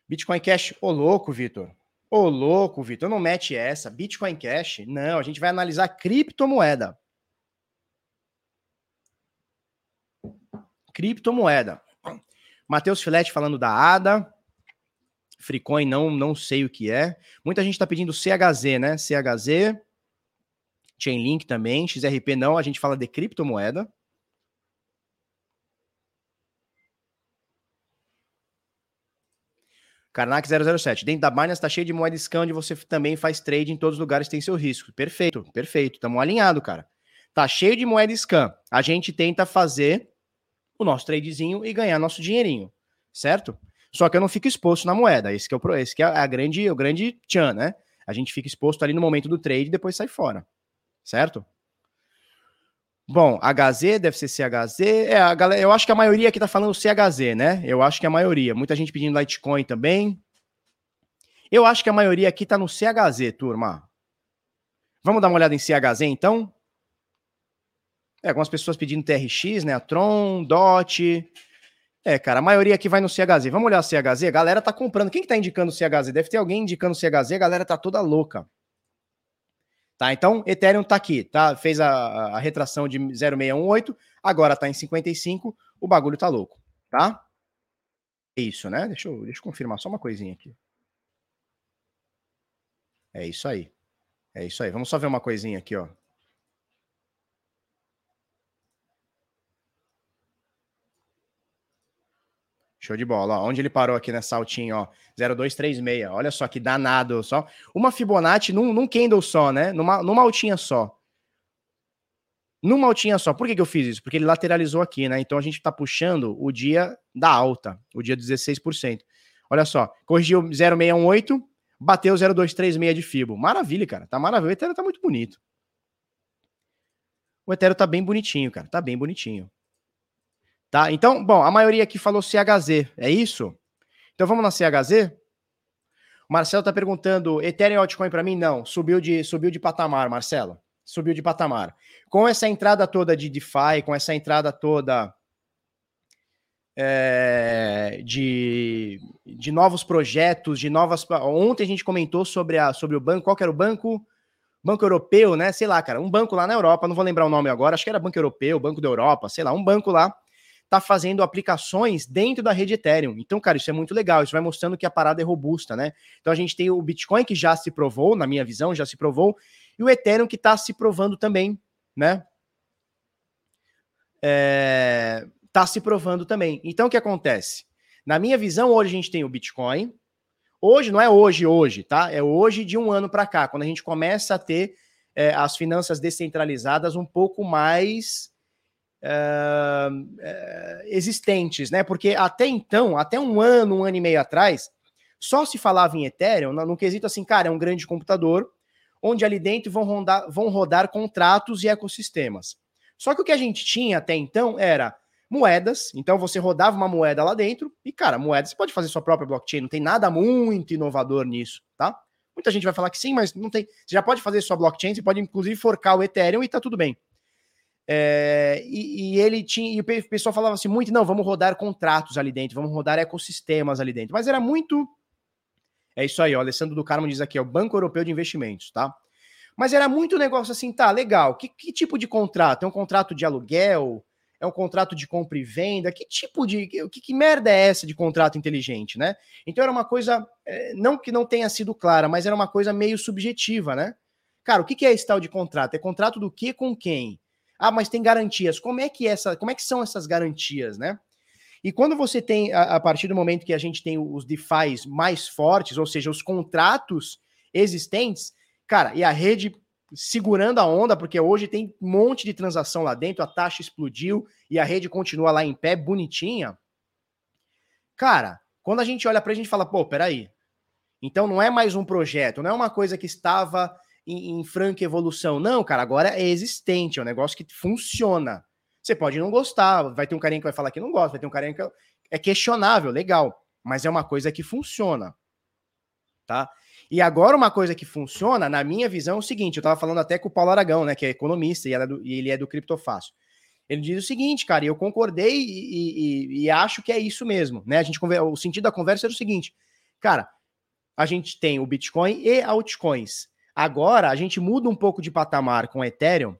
Bitcoin Cash, ô louco, Vitor. Ô, louco, Vitor, não mete essa. Bitcoin Cash? Não, a gente vai analisar criptomoeda. Criptomoeda. Matheus Filete falando da ADA. Freecoin não, não sei o que é. Muita gente está pedindo CHZ, né? CHZ. Chainlink também. XRP não, a gente fala de criptomoeda. Karnak 007. Dentro da Binance está cheio de moeda scan onde você também faz trade em todos os lugares tem seu risco. Perfeito, perfeito. Estamos alinhados, cara. Tá cheio de moeda scan. A gente tenta fazer o nosso tradezinho e ganhar nosso dinheirinho, certo? Só que eu não fico exposto na moeda. Esse que é o, esse que é a grande, o grande tchan, né? A gente fica exposto ali no momento do trade e depois sai fora, certo? Bom, HZ deve ser CHZ. É, a galera, eu acho que a maioria aqui tá falando CHZ, né? Eu acho que a maioria. Muita gente pedindo Litecoin também. Eu acho que a maioria aqui tá no CHZ, turma. Vamos dar uma olhada em CHZ, então? É, algumas pessoas pedindo TRX, né? A Tron, DOT. É, cara, a maioria aqui vai no CHZ. Vamos olhar o CHZ? A galera tá comprando. Quem que tá indicando o CHZ? Deve ter alguém indicando o CHZ. A galera tá toda louca. Tá? Então, Ethereum está aqui, tá? Fez a, a retração de 0,618, agora está em 55, o bagulho tá louco, tá? É isso, né? Deixa eu, deixa eu confirmar só uma coisinha aqui. É isso aí. É isso aí. Vamos só ver uma coisinha aqui, ó. Show de bola. Ó, onde ele parou aqui nessa altinha, ó, 0236. Olha só que danado só. Uma Fibonacci num, num candle só, né? Numa, numa altinha só. Numa altinha só. Por que, que eu fiz isso? Porque ele lateralizou aqui, né? Então a gente tá puxando o dia da alta, o dia 16%. Olha só, corrigiu 0618, bateu 0236 de Fibo. Maravilha, cara. Tá maravilha. O Ethereum tá muito bonito. O Ethereum tá bem bonitinho, cara. Tá bem bonitinho. Tá? Então, bom, a maioria aqui falou CHZ, é isso? Então vamos na CHZ? O Marcelo tá perguntando, Ethereum altcoin para mim? Não, subiu de, subiu de patamar, Marcelo. Subiu de patamar. Com essa entrada toda de DeFi, com essa entrada toda é, de, de novos projetos, de novas. Ontem a gente comentou sobre, a, sobre o banco. Qual era o banco? Banco Europeu, né? Sei lá, cara. Um banco lá na Europa, não vou lembrar o nome agora. Acho que era Banco Europeu, Banco da Europa, sei lá. Um banco lá está fazendo aplicações dentro da rede Ethereum. Então, cara, isso é muito legal. Isso vai mostrando que a parada é robusta, né? Então, a gente tem o Bitcoin que já se provou, na minha visão, já se provou, e o Ethereum que está se provando também, né? É... Tá se provando também. Então, o que acontece? Na minha visão, hoje a gente tem o Bitcoin. Hoje, não é hoje, hoje, tá? É hoje de um ano para cá, quando a gente começa a ter é, as finanças descentralizadas um pouco mais uh, existentes, né? Porque até então, até um ano, um ano e meio atrás, só se falava em Ethereum no quesito assim, cara, é um grande computador onde ali dentro vão rodar, vão rodar contratos e ecossistemas. Só que o que a gente tinha até então era moedas, então você rodava uma moeda lá dentro e, cara, moeda você pode fazer sua própria blockchain, não tem nada muito inovador nisso, tá? Muita gente vai falar que sim, mas não tem. Você já pode fazer sua blockchain, você pode inclusive forcar o Ethereum e tá tudo bem. É, e, e, ele tinha, e o pessoal falava assim muito, não, vamos rodar contratos ali dentro, vamos rodar ecossistemas ali dentro. Mas era muito É isso aí, o Alessandro do Carmo diz aqui, é o Banco Europeu de Investimentos, tá? Mas era muito negócio assim, tá, legal. Que, que tipo de contrato? É um contrato de aluguel? É um contrato de compra e venda? Que tipo de. Que, que merda é essa de contrato inteligente, né? Então era uma coisa. É, não que não tenha sido clara, mas era uma coisa meio subjetiva, né? Cara, o que é esse tal de contrato? É contrato do que com quem? Ah, mas tem garantias. Como é que essa, como é que são essas garantias, né? E quando você tem, a, a partir do momento que a gente tem os DeFi mais fortes, ou seja, os contratos existentes, cara, e a rede segurando a onda, porque hoje tem um monte de transação lá dentro, a taxa explodiu e a rede continua lá em pé, bonitinha. Cara, quando a gente olha para a gente fala, pô, peraí. Então não é mais um projeto, não é uma coisa que estava em, em franca evolução. Não, cara, agora é existente, é um negócio que funciona. Você pode não gostar, vai ter um carinha que vai falar que não gosta, vai ter um carinha que é questionável, legal, mas é uma coisa que funciona. Tá? E agora uma coisa que funciona, na minha visão, é o seguinte, eu estava falando até com o Paulo Aragão, né, que é economista e, é do, e ele é do Criptofácil. Ele diz o seguinte, cara, e eu concordei e, e, e, acho que é isso mesmo, né? A gente o sentido da conversa era o seguinte, cara, a gente tem o Bitcoin e altcoins. Agora a gente muda um pouco de patamar com o Ethereum,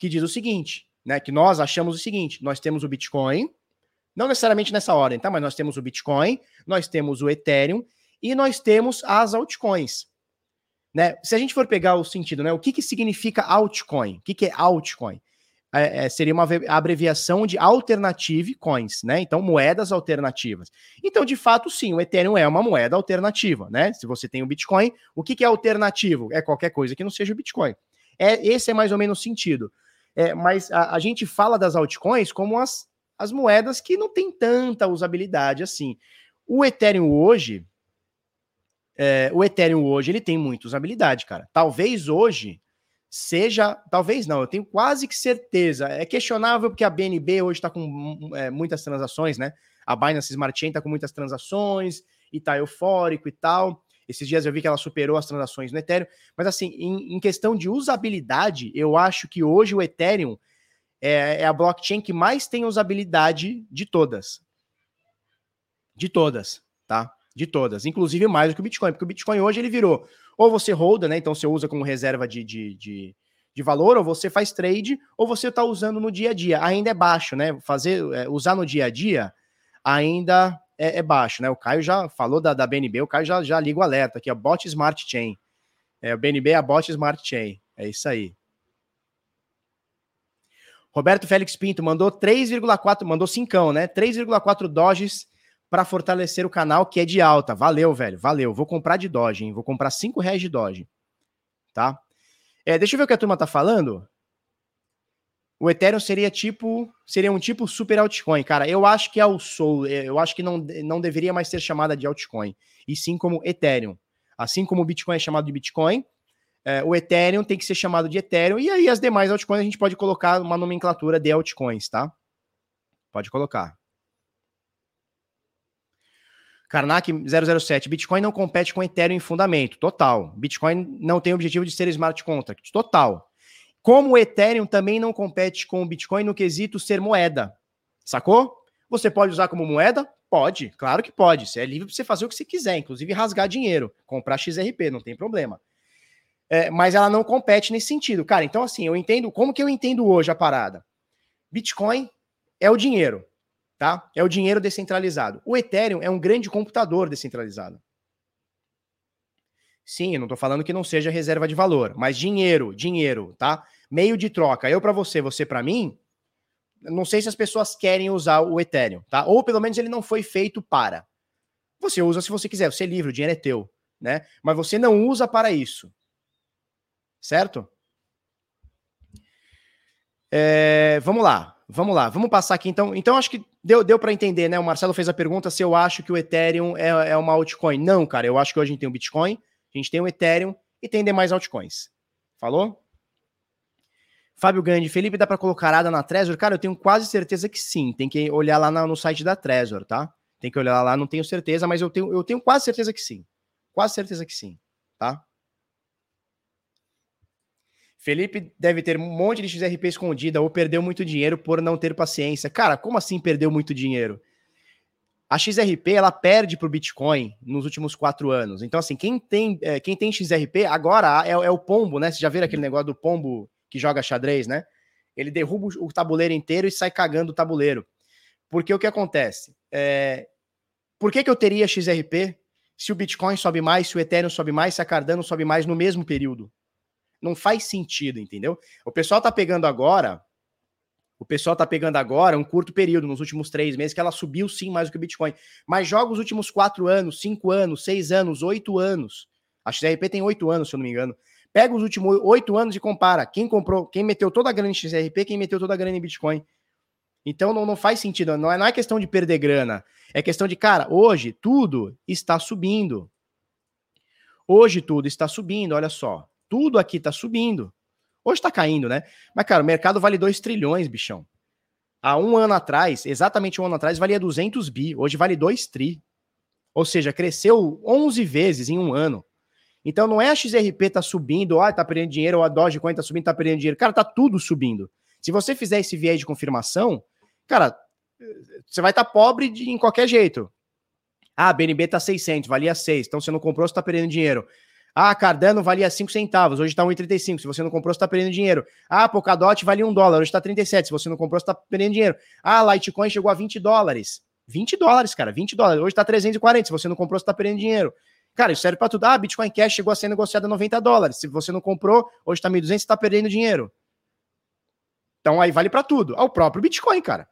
que diz o seguinte: né? Que nós achamos o seguinte: nós temos o Bitcoin, não necessariamente nessa ordem, tá? Mas nós temos o Bitcoin, nós temos o Ethereum e nós temos as altcoins. Né? Se a gente for pegar o sentido, né? O que, que significa altcoin? O que, que é altcoin? É, é, seria uma abreviação de alternative coins, né? Então, moedas alternativas. Então, de fato, sim, o Ethereum é uma moeda alternativa, né? Se você tem o Bitcoin, o que, que é alternativo? É qualquer coisa que não seja o Bitcoin. É, esse é mais ou menos o sentido. É, mas a, a, gente fala das altcoins como as, as moedas que não tem tanta usabilidade assim. O Ethereum hoje, é, o Ethereum hoje, ele tem muita usabilidade, cara. Talvez hoje seja, talvez não, eu tenho quase que certeza. É questionável porque a BNB hoje está com é, muitas transações, né? A Binance Smart Chain está com muitas transações e tá eufórico e tal. Esses dias eu vi que ela superou as transações no Ethereum. Mas assim, em, em questão de usabilidade, eu acho que hoje o Ethereum é, é, a blockchain que mais tem usabilidade de todas. De todas, tá? De todas. Inclusive mais do que o Bitcoin, porque o Bitcoin hoje ele virou. Ou você holda, né? Então você usa como reserva de, de, de, de valor, ou você faz trade, ou você está usando no dia a dia. Ainda é baixo, né? Fazer, é, usar no dia a dia ainda é, é, baixo, né? O Caio já falou da, da BNB, o Caio já, já liga o alerta aqui, a Bot Smart Chain. É, o BNB é a Bot Smart Chain. É isso aí. Roberto Félix Pinto mandou 3,4, mandou cincão, né? 3,4 Doges para fortalecer o canal que é de alta. Valeu, velho, valeu. Vou comprar de Doge, hein? Vou comprar 5 reais de Doge. Tá? É, deixa eu ver o que a turma tá falando o Ethereum seria tipo seria um tipo super altcoin, cara. Eu acho que é o Soul, é, eu acho que não, não deveria mais ser chamada de altcoin, e sim como Ethereum. Assim como o Bitcoin é chamado de Bitcoin, é, o Ethereum tem que ser chamado de Ethereum, e aí as demais altcoins a gente pode colocar uma nomenclatura de altcoins, tá? Pode colocar. Karnak 007, Bitcoin não compete com Ethereum em fundamento, total. Bitcoin não tem o objetivo de ser smart contract, total. Como o Ethereum também não compete com o Bitcoin no quesito ser moeda. Sacou? Você pode usar como moeda? Pode, claro que pode. Você é livre para você fazer o que você quiser, inclusive rasgar dinheiro, comprar XRP, não tem problema. É, mas ela não compete nesse sentido. Cara, então assim, eu entendo, como que eu entendo hoje a parada? Bitcoin é o dinheiro, tá? É o dinheiro descentralizado. O Ethereum é um grande computador descentralizado. Sim, eu não estou falando que não seja reserva de valor, mas dinheiro, dinheiro, tá? meio de troca, eu para você, você para mim, não sei se as pessoas querem usar o Ethereum, tá? Ou pelo menos ele não foi feito para. Você usa se você quiser, você é livre, o dinheiro é teu, né? Mas você não usa para isso. Certo? É, vamos lá, vamos lá, vamos passar aqui então. Então acho que deu, deu para entender, né? O Marcelo fez a pergunta se eu acho que o Ethereum é, é uma altcoin. Não, cara, eu acho que hoje a gente tem o Bitcoin, a gente tem o Ethereum e tem demais altcoins. Falou? Fábio Gandhi, Felipe, dá para colocar ADA na Trezor? Cara, eu tenho quase certeza que sim. Tem que olhar lá no site da Trezor, tá? Tem que olhar lá, não tenho certeza, mas eu tenho, eu tenho quase certeza que sim. Quase certeza que sim, tá? Felipe deve ter um monte de XRP escondida ou perdeu muito dinheiro por não ter paciência. Cara, como assim perdeu muito dinheiro? a XRP ela perde para o Bitcoin nos últimos quatro anos. Então, assim, quem tem, é, quem tem XRP agora é, é, o pombo, né? Vocês já viram aquele negócio do pombo que joga xadrez, né? Ele derruba o tabuleiro inteiro e sai cagando o tabuleiro. Porque o que acontece? É, por que, que eu teria XRP se o Bitcoin sobe mais, se o Ethereum sobe mais, se a Cardano sobe mais no mesmo período? Não faz sentido, entendeu? O pessoal tá pegando agora o pessoal está pegando agora um curto período, nos últimos três meses, que ela subiu sim mais do que o Bitcoin. Mas joga os últimos quatro anos, cinco anos, seis anos, oito anos. A XRP tem oito anos, se eu não me engano. Pega os últimos oito anos e compara. Quem comprou, quem meteu toda a grana em XRP, quem meteu toda a grana em Bitcoin. Então não, não faz sentido. Não é, não é questão de perder grana. É questão de, cara, hoje tudo está subindo. Hoje tudo está subindo, olha só. Tudo aqui está subindo. Hoje tá caindo, né? Mas, cara, o mercado vale 2 trilhões, bichão. Há um ano atrás, exatamente um ano atrás, valia 200 bi. Hoje vale 2 tri. Ou seja, cresceu 11 vezes em um ano. Então não é a XRP tá subindo, ah, tá perdendo dinheiro, ou a Dogecoin tá subindo, tá perdendo dinheiro. Cara, tá tudo subindo. Se você fizer esse viés de confirmação, cara, você vai estar tá pobre de, em qualquer jeito. Ah, a BNB tá 600, valia 6, então você não comprou, você tá perdendo dinheiro. Ah, Cardano valia 5 centavos, hoje está 1,35. Se você não comprou, você está perdendo dinheiro. Ah, Polkadot valia 1 dólar, hoje está 37. Se você não comprou, você está perdendo dinheiro. Ah, Litecoin chegou a 20 dólares. 20 dólares, cara, 20 dólares. Hoje está 340. Se você não comprou, você está perdendo dinheiro. Cara, isso serve para tudo. Ah, Bitcoin Cash chegou a ser negociado a 90 dólares. Se você não comprou, hoje está 1.200, você está perdendo dinheiro. Então aí vale para tudo. Ah, o próprio Bitcoin, cara.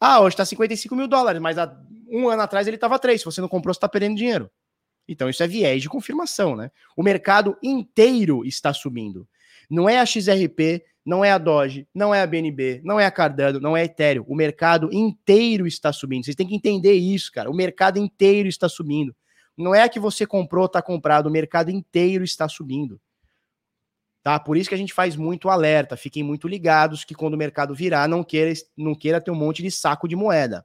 Ah, hoje está 55 mil dólares, mas há um ano atrás ele estava 3. Se você não comprou, você está perdendo dinheiro. Então, isso é viés de confirmação, né? O mercado inteiro está subindo. Não é a XRP, não é a Doge, não é a BNB, não é a Cardano, não é a Ethereum. O mercado inteiro está subindo. Vocês têm que entender isso, cara. O mercado inteiro está subindo. Não é a que você comprou, está comprado. O mercado inteiro está subindo. Tá? Por isso que a gente faz muito alerta. Fiquem muito ligados que quando o mercado virar, não queira, não queira ter um monte de saco de moeda.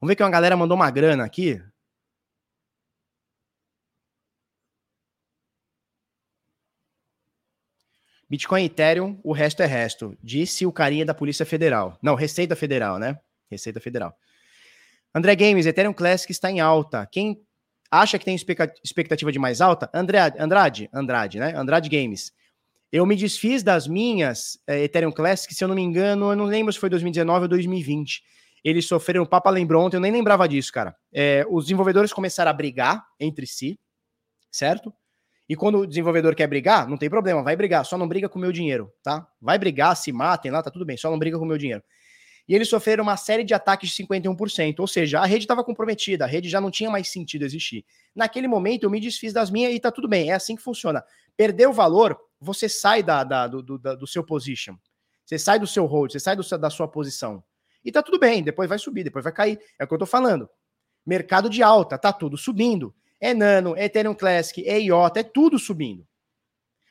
Vamos ver que uma galera mandou uma grana aqui. Bitcoin e Ethereum, o resto é resto, disse o carinha da Polícia Federal. Não, Receita Federal, né? Receita Federal. André Games, Ethereum Classic está em alta. Quem acha que tem expectativa de mais alta? André, Andrade, Andrade, né? Andrade Games. Eu me desfiz das minhas é, Ethereum Classic, se eu não me engano, eu não lembro se foi 2019 ou 2020. Eles sofreram, o Papa lembrou ontem, eu nem lembrava disso, cara. É, os desenvolvedores começaram a brigar entre si, certo? E quando o desenvolvedor quer brigar, não tem problema, vai brigar, só não briga com o meu dinheiro, tá? Vai brigar, se matem lá, tá tudo bem, só não briga com o meu dinheiro. E eles sofreram uma série de ataques de 51%, ou seja, a rede estava comprometida, a rede já não tinha mais sentido existir. Naquele momento eu me desfiz das minhas e tá tudo bem, é assim que funciona. Perdeu o valor, você sai da, da do, do, do, seu position, você sai do seu hold, você sai do, da sua posição. E tá tudo bem, depois vai subir, depois vai cair, é o que eu tô falando. Mercado de alta, tá tudo subindo é Nano, é Ethereum Classic, é IOTA, é tudo subindo.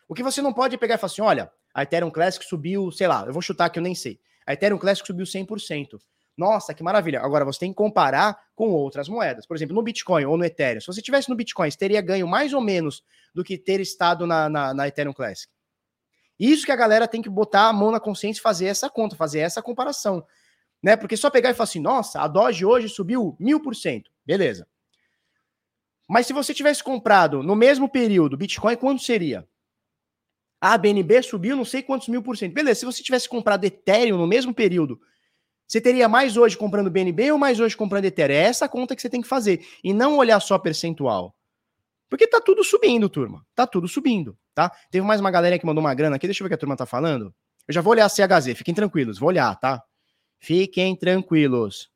O que você não pode pegar e falar assim: olha, a Ethereum Classic subiu, sei lá, eu vou chutar que eu nem sei. A Ethereum Classic subiu 100%. Nossa, que maravilha. Agora você tem que comparar com outras moedas. Por exemplo, no Bitcoin ou no Ethereum. Se você tivesse no Bitcoin, você teria ganho mais ou menos do que ter estado na, na, na Ethereum Classic. Isso que a galera tem que botar a mão na consciência e fazer essa conta, fazer essa comparação. Né? Porque só pegar e falar assim, nossa, a Doge hoje subiu mil por cento. Beleza. Mas se você tivesse comprado no mesmo período Bitcoin, quanto seria? A BNB subiu não sei quantos mil por cento. Beleza, se você tivesse comprado Ethereum no mesmo período, você teria mais hoje comprando BNB ou mais hoje comprando Ethereum? É essa conta que você tem que fazer. E não olhar só percentual. Porque tá tudo subindo, turma. Tá tudo subindo, tá? Teve mais uma galera que mandou uma grana aqui. Deixa eu ver o que a turma tá falando. Eu já vou olhar a CHZ. Fiquem tranquilos. Vou olhar, tá? Fiquem tranquilos.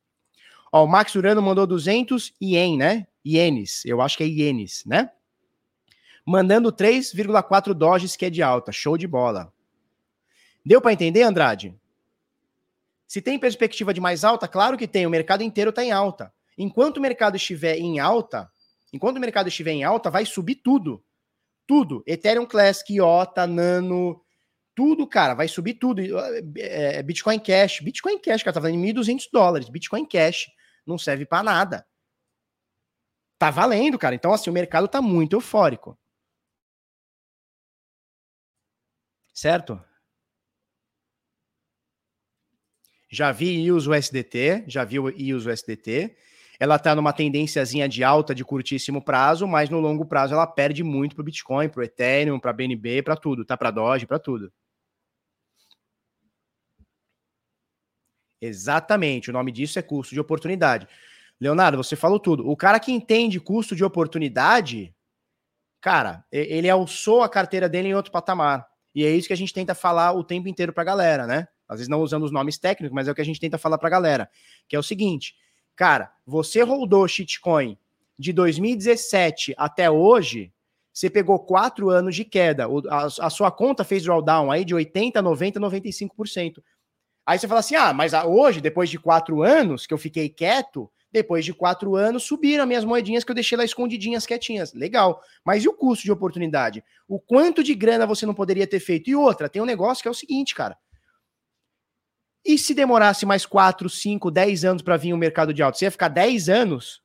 Ó, o Max Urano mandou 200 ien, né? Ienes, eu acho que é ienes, né? Mandando 3,4 doges que é de alta, show de bola. Deu para entender, Andrade? Se tem perspectiva de mais alta, claro que tem, o mercado inteiro está em alta. Enquanto o mercado estiver em alta, enquanto o mercado estiver em alta, vai subir tudo. Tudo. Ethereum Classic, IOTA, Nano, tudo, cara, vai subir tudo. É, Bitcoin Cash, Bitcoin Cash, cara, tá falando em 1.200 dólares. Bitcoin Cash não serve para nada. Tá valendo, cara. Então, assim, o mercado tá muito eufórico. Certo? Já vi IOS USDT, já vi o IOS USDT. ela está numa tendênciazinha de alta de curtíssimo prazo, mas no longo prazo ela perde muito para o Bitcoin, para o Ethereum, para BNB, para tudo, tá? Para Doge, para tudo. Exatamente, o nome disso é custo de oportunidade. Leonardo, você falou tudo. O cara que entende custo de oportunidade, cara, ele alçou a carteira dele em outro patamar. E é isso que a gente tenta falar o tempo inteiro para a galera, né? Às vezes não usando os nomes técnicos, mas é o que a gente tenta falar para a galera, que é o seguinte, cara, você rodou shitcoin de 2017 até hoje, você pegou quatro anos de queda. A, sua conta fez drawdown aí de 80, 90, 95%. Aí você fala assim: ah, mas hoje, depois de quatro anos que eu fiquei quieto, depois de quatro anos, subiram minhas moedinhas que eu deixei lá escondidinhas, quietinhas. Legal. Mas e o custo de oportunidade? O quanto de grana você não poderia ter feito? E outra, tem um negócio que é o seguinte, cara. E se demorasse mais 4, 5, 10 anos para vir o um mercado de alta? Você ia ficar 10 anos?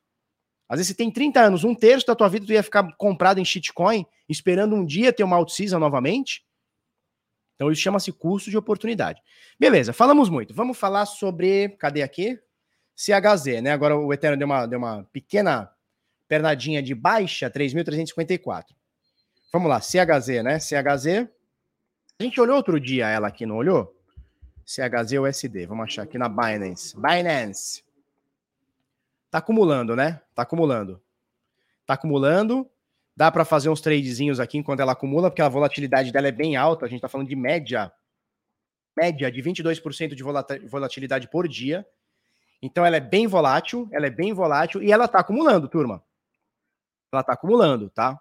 Às vezes você tem 30 anos, um terço da tua vida tu ia ficar comprado em shitcoin, esperando um dia ter uma out-season novamente? Então isso chama-se custo de oportunidade. Beleza, falamos muito. Vamos falar sobre. Cadê aqui? CHZ, né? Agora o Ethereum deu uma, deu uma pequena pernadinha de baixa, 3.354. Vamos lá, CHZ, né? CHZ. A gente olhou outro dia ela aqui, não olhou? CHZ USD. Vamos achar aqui na Binance. Binance. Tá acumulando, né? Tá acumulando. Tá acumulando. Dá para fazer uns tradezinhos aqui enquanto ela acumula, porque a volatilidade dela é bem alta. A gente tá falando de média. Média de 22% de volatilidade por dia. Então ela é bem volátil, ela é bem volátil e ela está acumulando, turma. Ela está acumulando, tá?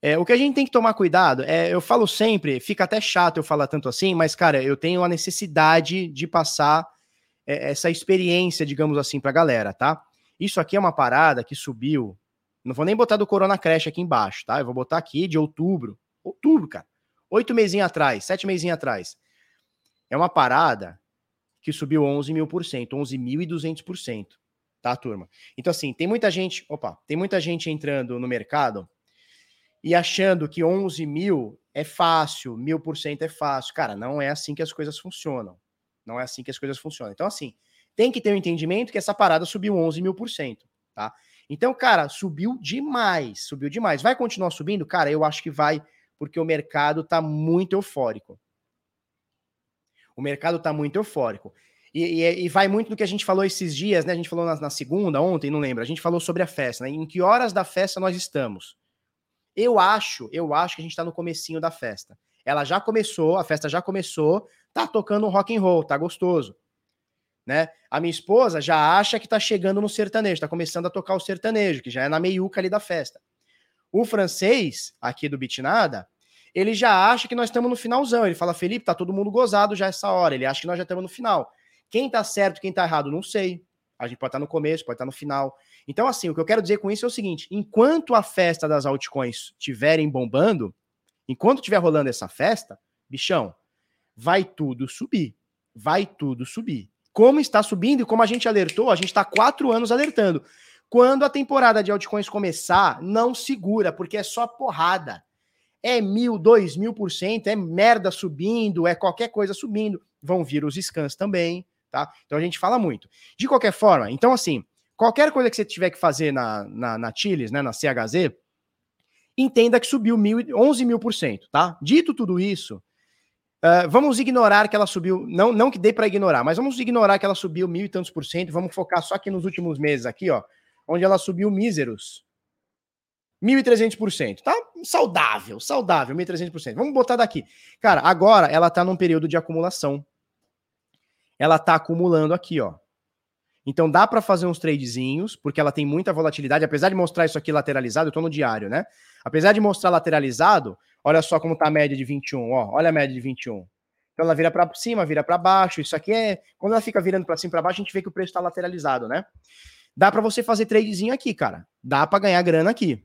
É, o que a gente tem que tomar cuidado é, eu falo sempre, fica até chato eu falar tanto assim, mas cara, eu tenho a necessidade de passar é, essa experiência, digamos assim, para a galera, tá? Isso aqui é uma parada que subiu. Não vou nem botar do Corona Crash aqui embaixo, tá? Eu vou botar aqui de outubro. Outubro, cara. Oito mesinhos atrás, sete mesinhos atrás. É uma parada que subiu 11 mil por cento, 11.200%, tá, turma? Então, assim, tem muita gente, opa, tem muita gente entrando no mercado e achando que 11 mil é fácil, mil por cento é fácil. Cara, não é assim que as coisas funcionam. Não é assim que as coisas funcionam. Então, assim, tem que ter o um entendimento que essa parada subiu 11 mil por cento, tá? Então, cara, subiu demais, subiu demais. Vai continuar subindo? Cara, eu acho que vai, porque o mercado tá muito eufórico. O mercado está muito eufórico. E, e, e, vai muito do que a gente falou esses dias, né? A gente falou na, na, segunda, ontem, não lembro. A gente falou sobre a festa, né? Em que horas da festa nós estamos? Eu acho, eu acho que a gente está no comecinho da festa. Ela já começou, a festa já começou, tá tocando rock and roll, tá gostoso. Né? A minha esposa já acha que tá chegando no sertanejo, tá começando a tocar o sertanejo, que já é na meiuca ali da festa. O francês, aqui do Bitnada, ele já acha que nós estamos no finalzão. Ele fala, Felipe, tá todo mundo gozado já essa hora. Ele acha que nós já estamos no final. Quem tá certo, quem tá errado, não sei. A gente pode estar tá no começo, pode estar tá no final. Então, assim, o que eu quero dizer com isso é o seguinte: enquanto a festa das altcoins estiverem bombando, enquanto estiver rolando essa festa, bichão, vai tudo subir. Vai tudo subir. Como está subindo e como a gente alertou, a gente está quatro anos alertando. Quando a temporada de altcoins começar, não segura, porque é só porrada é mil, dois mil por cento, é merda subindo, é qualquer coisa subindo, vão vir os scans também, tá? Então a gente fala muito. De qualquer forma, então assim, qualquer coisa que você tiver que fazer na, na, na Chiles, né, na CHZ, entenda que subiu mil, 11 mil por cento, tá? Dito tudo isso, uh, vamos ignorar que ela subiu, não, não que dê para ignorar, mas vamos ignorar que ela subiu mil e tantos por cento, vamos focar só aqui nos últimos meses aqui, ó, onde ela subiu míseros 1.300%. Tá saudável, saudável, 1.300%. Vamos botar daqui. Cara, agora ela tá num período de acumulação. Ela tá acumulando aqui, ó. Então dá para fazer uns tradezinhos, porque ela tem muita volatilidade, apesar de mostrar isso aqui lateralizado, eu tô no diário, né? Apesar de mostrar lateralizado, olha só como tá a média de 21, ó. Olha a média de 21. Então ela vira para cima, vira para baixo. Isso aqui é quando ela fica virando para cima para baixo, a gente vê que o preço está lateralizado, né? Dá para você fazer tradezinho aqui, cara. Dá para ganhar grana aqui.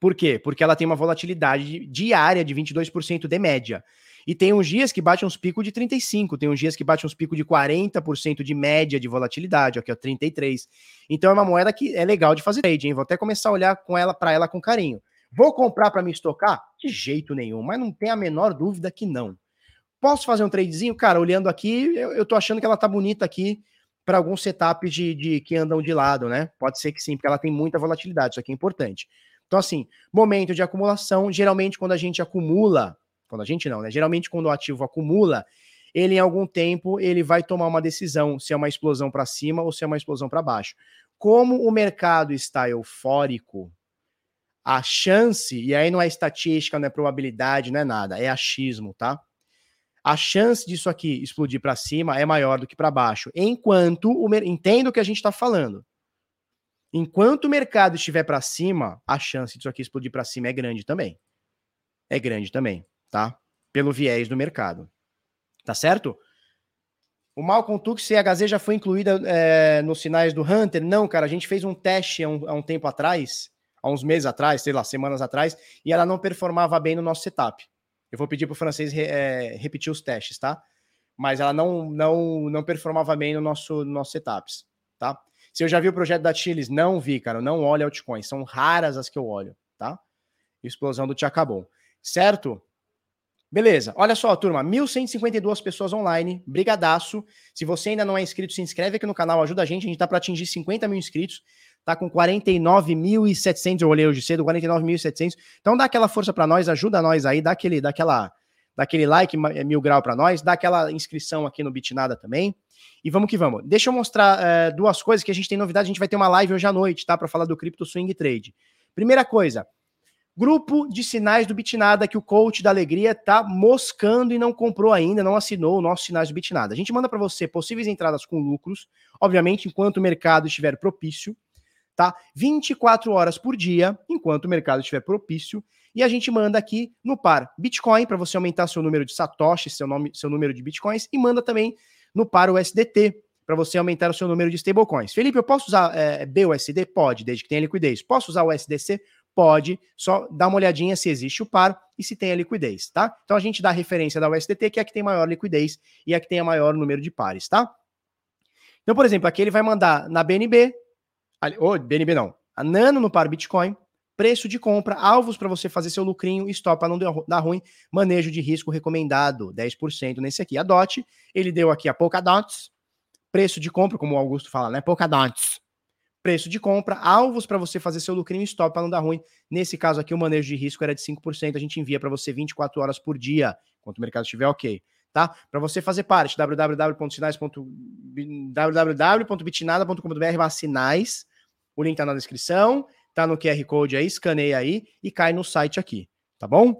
Por quê? Porque ela tem uma volatilidade diária de 22% de média. E tem uns dias que bate uns picos de 35, tem uns dias que bate uns picos de 40% de média de volatilidade, aqui ó, 33. Então é uma moeda que é legal de fazer trade, hein? Vou até começar a olhar com ela para ela com carinho. Vou comprar para me estocar? De jeito nenhum, mas não tem a menor dúvida que não. Posso fazer um tradezinho? Cara, olhando aqui, eu, eu tô achando que ela tá bonita aqui para alguns setups de, de, que andam de lado, né? Pode ser que sim, porque ela tem muita volatilidade, isso aqui é importante. Então, assim, momento de acumulação, geralmente quando a gente acumula, quando a gente não, né? Geralmente quando o ativo acumula, ele em algum tempo ele vai tomar uma decisão se é uma explosão para cima ou se é uma explosão para baixo. Como o mercado está eufórico, a chance, e aí não é estatística, não é probabilidade, não é nada, é achismo, tá? A chance disso aqui explodir para cima é maior do que para baixo. Enquanto o entendo o que a gente está falando. Enquanto o mercado estiver para cima, a chance disso aqui explodir para cima é grande também. É grande também, tá? Pelo viés do mercado. Tá certo? O Malcolm Tux CHZ já foi incluída é, nos sinais do Hunter? Não, cara, a gente fez um teste há um, há um tempo atrás há uns meses atrás, sei lá, semanas atrás, e ela não performava bem no nosso setup. Eu vou pedir para o francês é, repetir os testes, tá? Mas ela não, não, não performava bem no nosso, no nosso setups, tá? Se eu já vi o projeto da Chiles, não vi, cara, não olho altcoins, são raras as que eu olho, tá? Explosão do Tchacabon, certo? Beleza, olha só, turma, 1.152 pessoas online, brigadaço. Se você ainda não é inscrito, se inscreve aqui no canal, ajuda a gente, a gente tá para atingir 50 mil inscritos. Tá com 49.700, eu olhei hoje cedo, 49.700. Então dá aquela força para nós, ajuda nós aí, dá aquele, dá aquela, dá aquele like mil grau para nós, dá aquela inscrição aqui no Bitnada também. E vamos que vamos. Deixa eu mostrar é, duas coisas que a gente tem novidade, a gente vai ter uma live hoje à noite, tá, para falar do Crypto Swing Trade. Primeira coisa, grupo de sinais do Bitnada que o coach da alegria tá moscando e não comprou ainda, não assinou o nosso sinais do Bitnada. A gente manda para você possíveis entradas com lucros, obviamente enquanto o mercado estiver propício tá? 24 horas por dia, enquanto o mercado estiver propício, e a gente manda aqui no par Bitcoin para você aumentar seu número de satoshis, seu nome, seu número de bitcoins e manda também no par USDT para você aumentar o seu número de stablecoins. Felipe, eu posso usar é, BUSD? Pode, desde que tenha liquidez. Posso usar o USDC? Pode, só dá uma olhadinha se existe o par e se tem a liquidez, tá? Então a gente dá a referência da USDT, que é a que tem maior liquidez e a que tem a maior número de pares, tá? Então, por exemplo, aqui ele vai mandar na BNB, ou BNB não, a Nano no par Bitcoin, preço de compra, alvos para você fazer seu lucrinho, stop para não dar ruim, manejo de risco recomendado, 10% nesse aqui. A DOT, ele deu aqui a Polkadot, preço de compra, como o Augusto fala, né? Polkadot, preço de compra, alvos para você fazer seu lucrinho, stop para não dar ruim. Nesse caso aqui, o manejo de risco era de 5%, a gente envia para você 24 horas por dia, enquanto o mercado estiver ok. Tá? Para você fazer parte, www.bitnada.com.br sinais o link tá na descrição, tá no QR Code aí, escaneia aí e cai no site aqui, tá bom?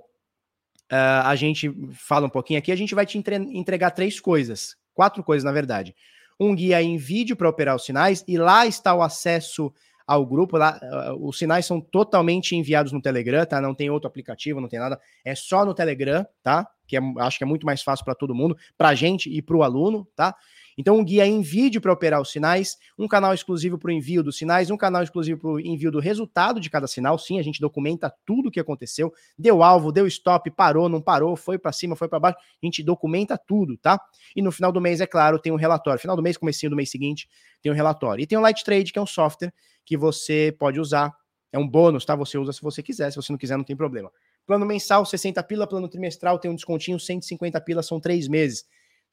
Uh, a gente fala um pouquinho aqui, a gente vai te entre entregar três coisas, quatro coisas na verdade. Um guia em vídeo para operar os sinais e lá está o acesso ao grupo. Lá, uh, os sinais são totalmente enviados no Telegram, tá? Não tem outro aplicativo, não tem nada. É só no Telegram, tá? Que é, acho que é muito mais fácil para todo mundo, para a gente e para o aluno, tá? Então, um guia em vídeo para operar os sinais, um canal exclusivo para o envio dos sinais, um canal exclusivo para o envio do resultado de cada sinal. Sim, a gente documenta tudo o que aconteceu. Deu alvo, deu stop, parou, não parou, foi para cima, foi para baixo. A gente documenta tudo, tá? E no final do mês, é claro, tem um relatório. Final do mês, comecinho do mês seguinte, tem um relatório. E tem o Light Trade, que é um software que você pode usar. É um bônus, tá? Você usa se você quiser. Se você não quiser, não tem problema. Plano mensal, 60 pila. Plano trimestral, tem um descontinho, 150 pila, são três meses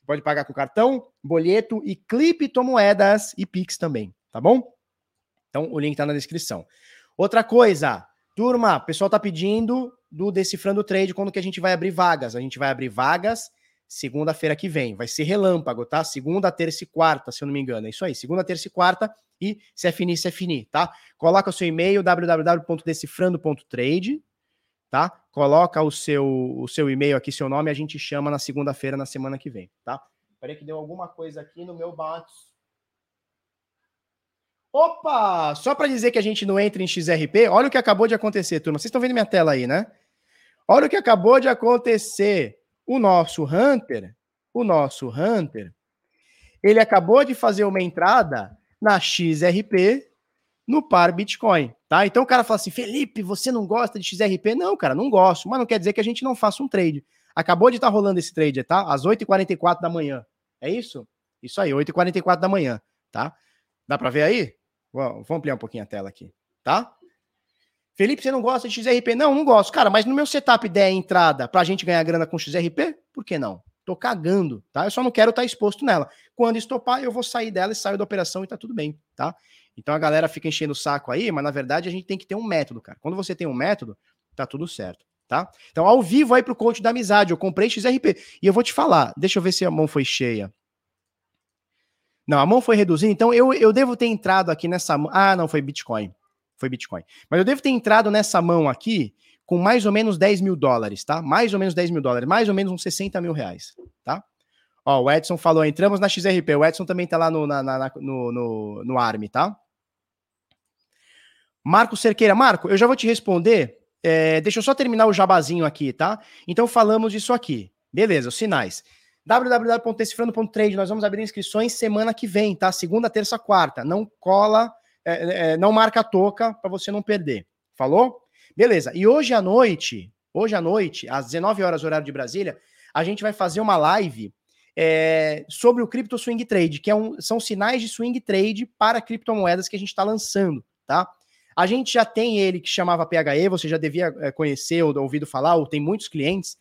pode pagar com cartão, boleto e criptomoedas e Pix também, tá bom? Então o link tá na descrição. Outra coisa, turma, o pessoal tá pedindo do Decifrando Trade quando que a gente vai abrir vagas. A gente vai abrir vagas segunda-feira que vem. Vai ser relâmpago, tá? Segunda, terça e quarta, se eu não me engano. É isso aí. Segunda, terça e quarta. E se é finir, se é finir, tá? Coloca o seu e-mail www.decifrando.trade tá? Coloca o seu, o seu e-mail aqui, seu nome, a gente chama na segunda-feira, na semana que vem, tá? Peraí que deu alguma coisa aqui no meu Batos. Opa! Só para dizer que a gente não entra em XRP, olha o que acabou de acontecer, turma. Vocês estão vendo minha tela aí, né? Olha o que acabou de acontecer. O nosso Hunter, o nosso Hunter, ele acabou de fazer uma entrada na XRP no par Bitcoin, tá? Então o cara fala assim, Felipe, você não gosta de XRP? Não, cara, não gosto, mas não quer dizer que a gente não faça um trade. Acabou de estar tá rolando esse trade, tá? Às 8h44 da manhã. É isso? Isso aí, 8h44 da manhã, tá? Dá para ver aí? Vamos ampliar um pouquinho a tela aqui, tá? Felipe, você não gosta de XRP? Não, não gosto. Cara, mas no meu setup der entrada pra gente ganhar grana com XRP, por que não? Tô cagando, tá? Eu só não quero estar tá exposto nela. Quando estopar, eu vou sair dela e saio da operação e tá tudo bem, tá? Então a galera fica enchendo o saco aí, mas na verdade a gente tem que ter um método, cara. Quando você tem um método, tá tudo certo, tá? Então ao vivo aí pro coach da amizade, eu comprei XRP. E eu vou te falar, deixa eu ver se a mão foi cheia. Não, a mão foi reduzida, então eu, eu devo ter entrado aqui nessa mão. Ah, não, foi Bitcoin. Foi Bitcoin. Mas eu devo ter entrado nessa mão aqui com mais ou menos 10 mil dólares, tá? Mais ou menos 10 mil dólares, mais ou menos uns 60 mil reais, tá? Ó, o Edson falou, entramos na XRP. O Edson também tá lá no, na, na, no, no, no ARM, tá? Marco Cerqueira. Marco, eu já vou te responder. É, deixa eu só terminar o jabazinho aqui, tá? Então falamos disso aqui. Beleza, os sinais www.decifrando.trade. Nós vamos abrir inscrições semana que vem, tá? Segunda, terça, quarta. Não cola, é, é, não marca a toca para você não perder. Falou? Beleza. E hoje à noite, hoje à noite, às 19 horas horário de Brasília, a gente vai fazer uma live é, sobre o Crypto Swing Trade, que é um, são sinais de swing trade para criptomoedas que a gente está lançando, tá? A gente já tem ele que chamava PHE, você já devia é, conhecer ou ouvido falar, ou tem muitos clientes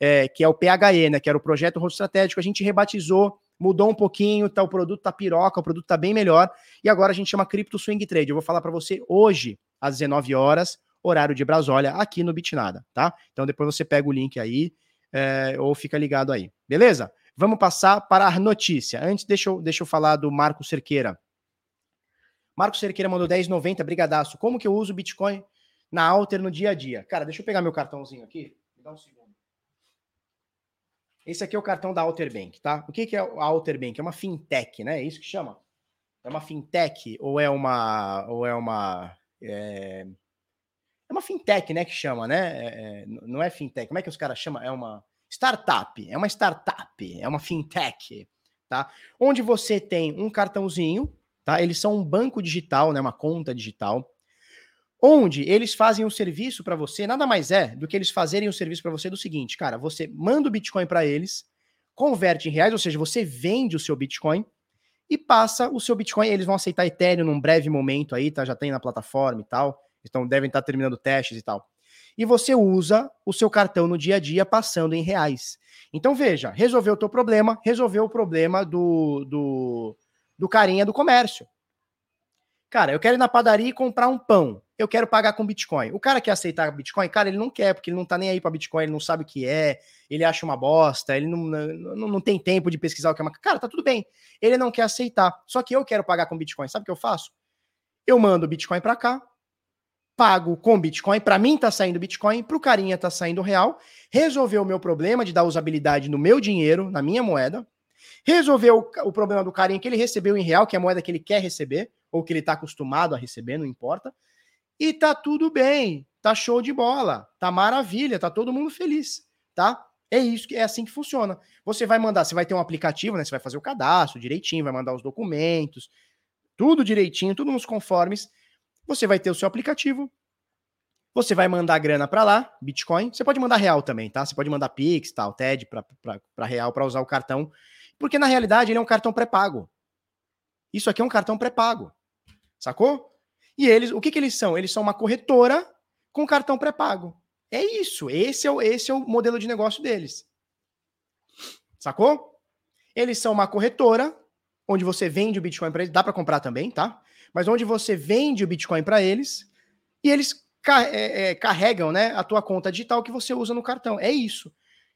é, que é o PHE, né? Que era o projeto rosto estratégico, a gente rebatizou, mudou um pouquinho, tá, o produto tá piroca, o produto tá bem melhor, e agora a gente chama Crypto Swing Trade. Eu vou falar para você hoje, às 19 horas, horário de Brasólia, aqui no Bitnada, tá? Então depois você pega o link aí, é, ou fica ligado aí, beleza? Vamos passar para a notícia. Antes, deixa eu, deixa eu falar do Marco Cerqueira. Marco Cerqueira mandou 10,90, brigadaço. Como que eu uso Bitcoin na Alter no dia a dia? Cara, deixa eu pegar meu cartãozinho aqui. Me dá um segundo. Esse aqui é o cartão da Alter Bank, tá? O que, que é a Alter Bank? É uma fintech, né? É isso que chama? É uma fintech ou é uma ou é uma é, é uma fintech, né? Que chama, né? É, é não é fintech. Como é que os caras chamam? É uma startup. É uma startup. É uma fintech, tá? Onde você tem um cartãozinho, tá? Eles são um banco digital, né? Uma conta digital onde eles fazem o serviço para você, nada mais é do que eles fazerem o serviço para você do seguinte, cara, você manda o Bitcoin para eles, converte em reais, ou seja, você vende o seu Bitcoin e passa o seu Bitcoin, eles vão aceitar Ethereum num breve momento aí, tá? Já tem na plataforma e tal. Então devem estar tá terminando testes e tal. E você usa o seu cartão no dia a dia passando em reais. Então veja, resolveu o teu problema, resolveu o problema do, do, do carinha do comércio. Cara, eu quero ir na padaria e comprar um pão. Eu quero pagar com Bitcoin. O cara que aceitar Bitcoin, cara, ele não quer, porque ele não tá nem aí para Bitcoin, ele não sabe o que é, ele acha uma bosta, ele não, não, não tem tempo de pesquisar o que é uma. Cara, tá tudo bem. Ele não quer aceitar. Só que eu quero pagar com Bitcoin. Sabe o que eu faço? Eu mando Bitcoin para cá, pago com Bitcoin, para mim tá saindo Bitcoin, pro carinha tá saindo real, resolveu o meu problema de dar usabilidade no meu dinheiro, na minha moeda, resolveu o, o problema do carinha que ele recebeu em real, que é a moeda que ele quer receber, ou que ele está acostumado a receber, não importa. E tá tudo bem, tá show de bola, tá maravilha, tá todo mundo feliz, tá? É isso que é assim que funciona. Você vai mandar, você vai ter um aplicativo, né? Você vai fazer o cadastro direitinho, vai mandar os documentos, tudo direitinho, tudo nos conformes. Você vai ter o seu aplicativo. Você vai mandar grana para lá, Bitcoin. Você pode mandar real também, tá? Você pode mandar Pix, tal, TED para real para usar o cartão, porque na realidade ele é um cartão pré-pago. Isso aqui é um cartão pré-pago. Sacou? E eles, o que, que eles são? Eles são uma corretora com cartão pré-pago. É isso. Esse é, o, esse é o modelo de negócio deles. Sacou? Eles são uma corretora onde você vende o Bitcoin para eles. Dá para comprar também, tá? Mas onde você vende o Bitcoin para eles e eles é, é, carregam né, a tua conta digital que você usa no cartão. É isso.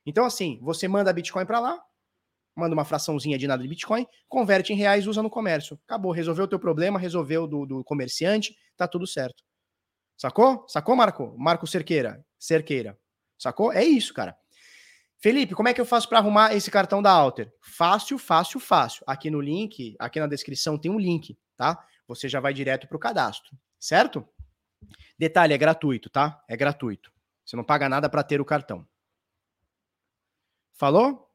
Então, assim, você manda Bitcoin para lá, manda uma fraçãozinha de nada de Bitcoin, converte em reais, usa no comércio. Acabou, resolveu o teu problema, resolveu do, do comerciante, tá tudo certo. Sacou? Sacou, Marco? Marco Cerqueira. Cerqueira. Sacou? É isso, cara. Felipe, como é que eu faço para arrumar esse cartão da Alter? Fácil, fácil, fácil. Aqui no link, aqui na descrição tem um link, tá? Você já vai direto pro cadastro, certo? Detalhe, é gratuito, tá? É gratuito. Você não paga nada para ter o cartão. Falou?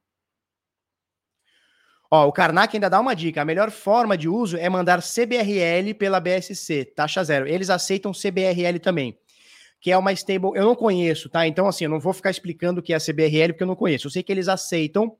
Ó, o Karnak ainda dá uma dica. A melhor forma de uso é mandar CBRL pela BSC, taxa zero. Eles aceitam CBRL também, que é uma stable. Eu não conheço, tá? Então, assim, eu não vou ficar explicando o que é CBRL porque eu não conheço. Eu sei que eles aceitam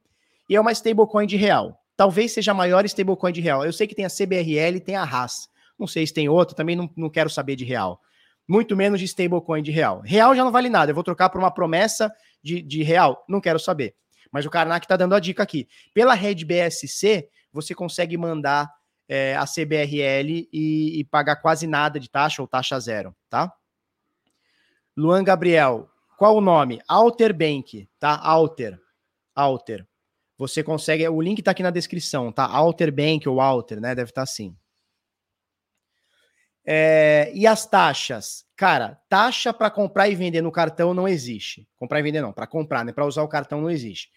e é uma stablecoin de real. Talvez seja a maior stablecoin de real. Eu sei que tem a CBRL tem a RAS. Não sei se tem outra, também não, não quero saber de real. Muito menos de stablecoin de real. Real já não vale nada. Eu vou trocar por uma promessa de, de real? Não quero saber. Mas o Karnak está dando a dica aqui. Pela rede BSC, você consegue mandar é, a CBRL e, e, pagar quase nada de taxa ou taxa zero, tá? Luan Gabriel, qual o nome? Alter Bank, tá? Alter. Alter. Você consegue, o link tá aqui na descrição, tá? Alter Bank ou Alter, né? Deve estar tá assim. É, e as taxas? Cara, taxa para comprar e vender no cartão não existe. Comprar e vender não, para comprar, né? Para usar o cartão não existe.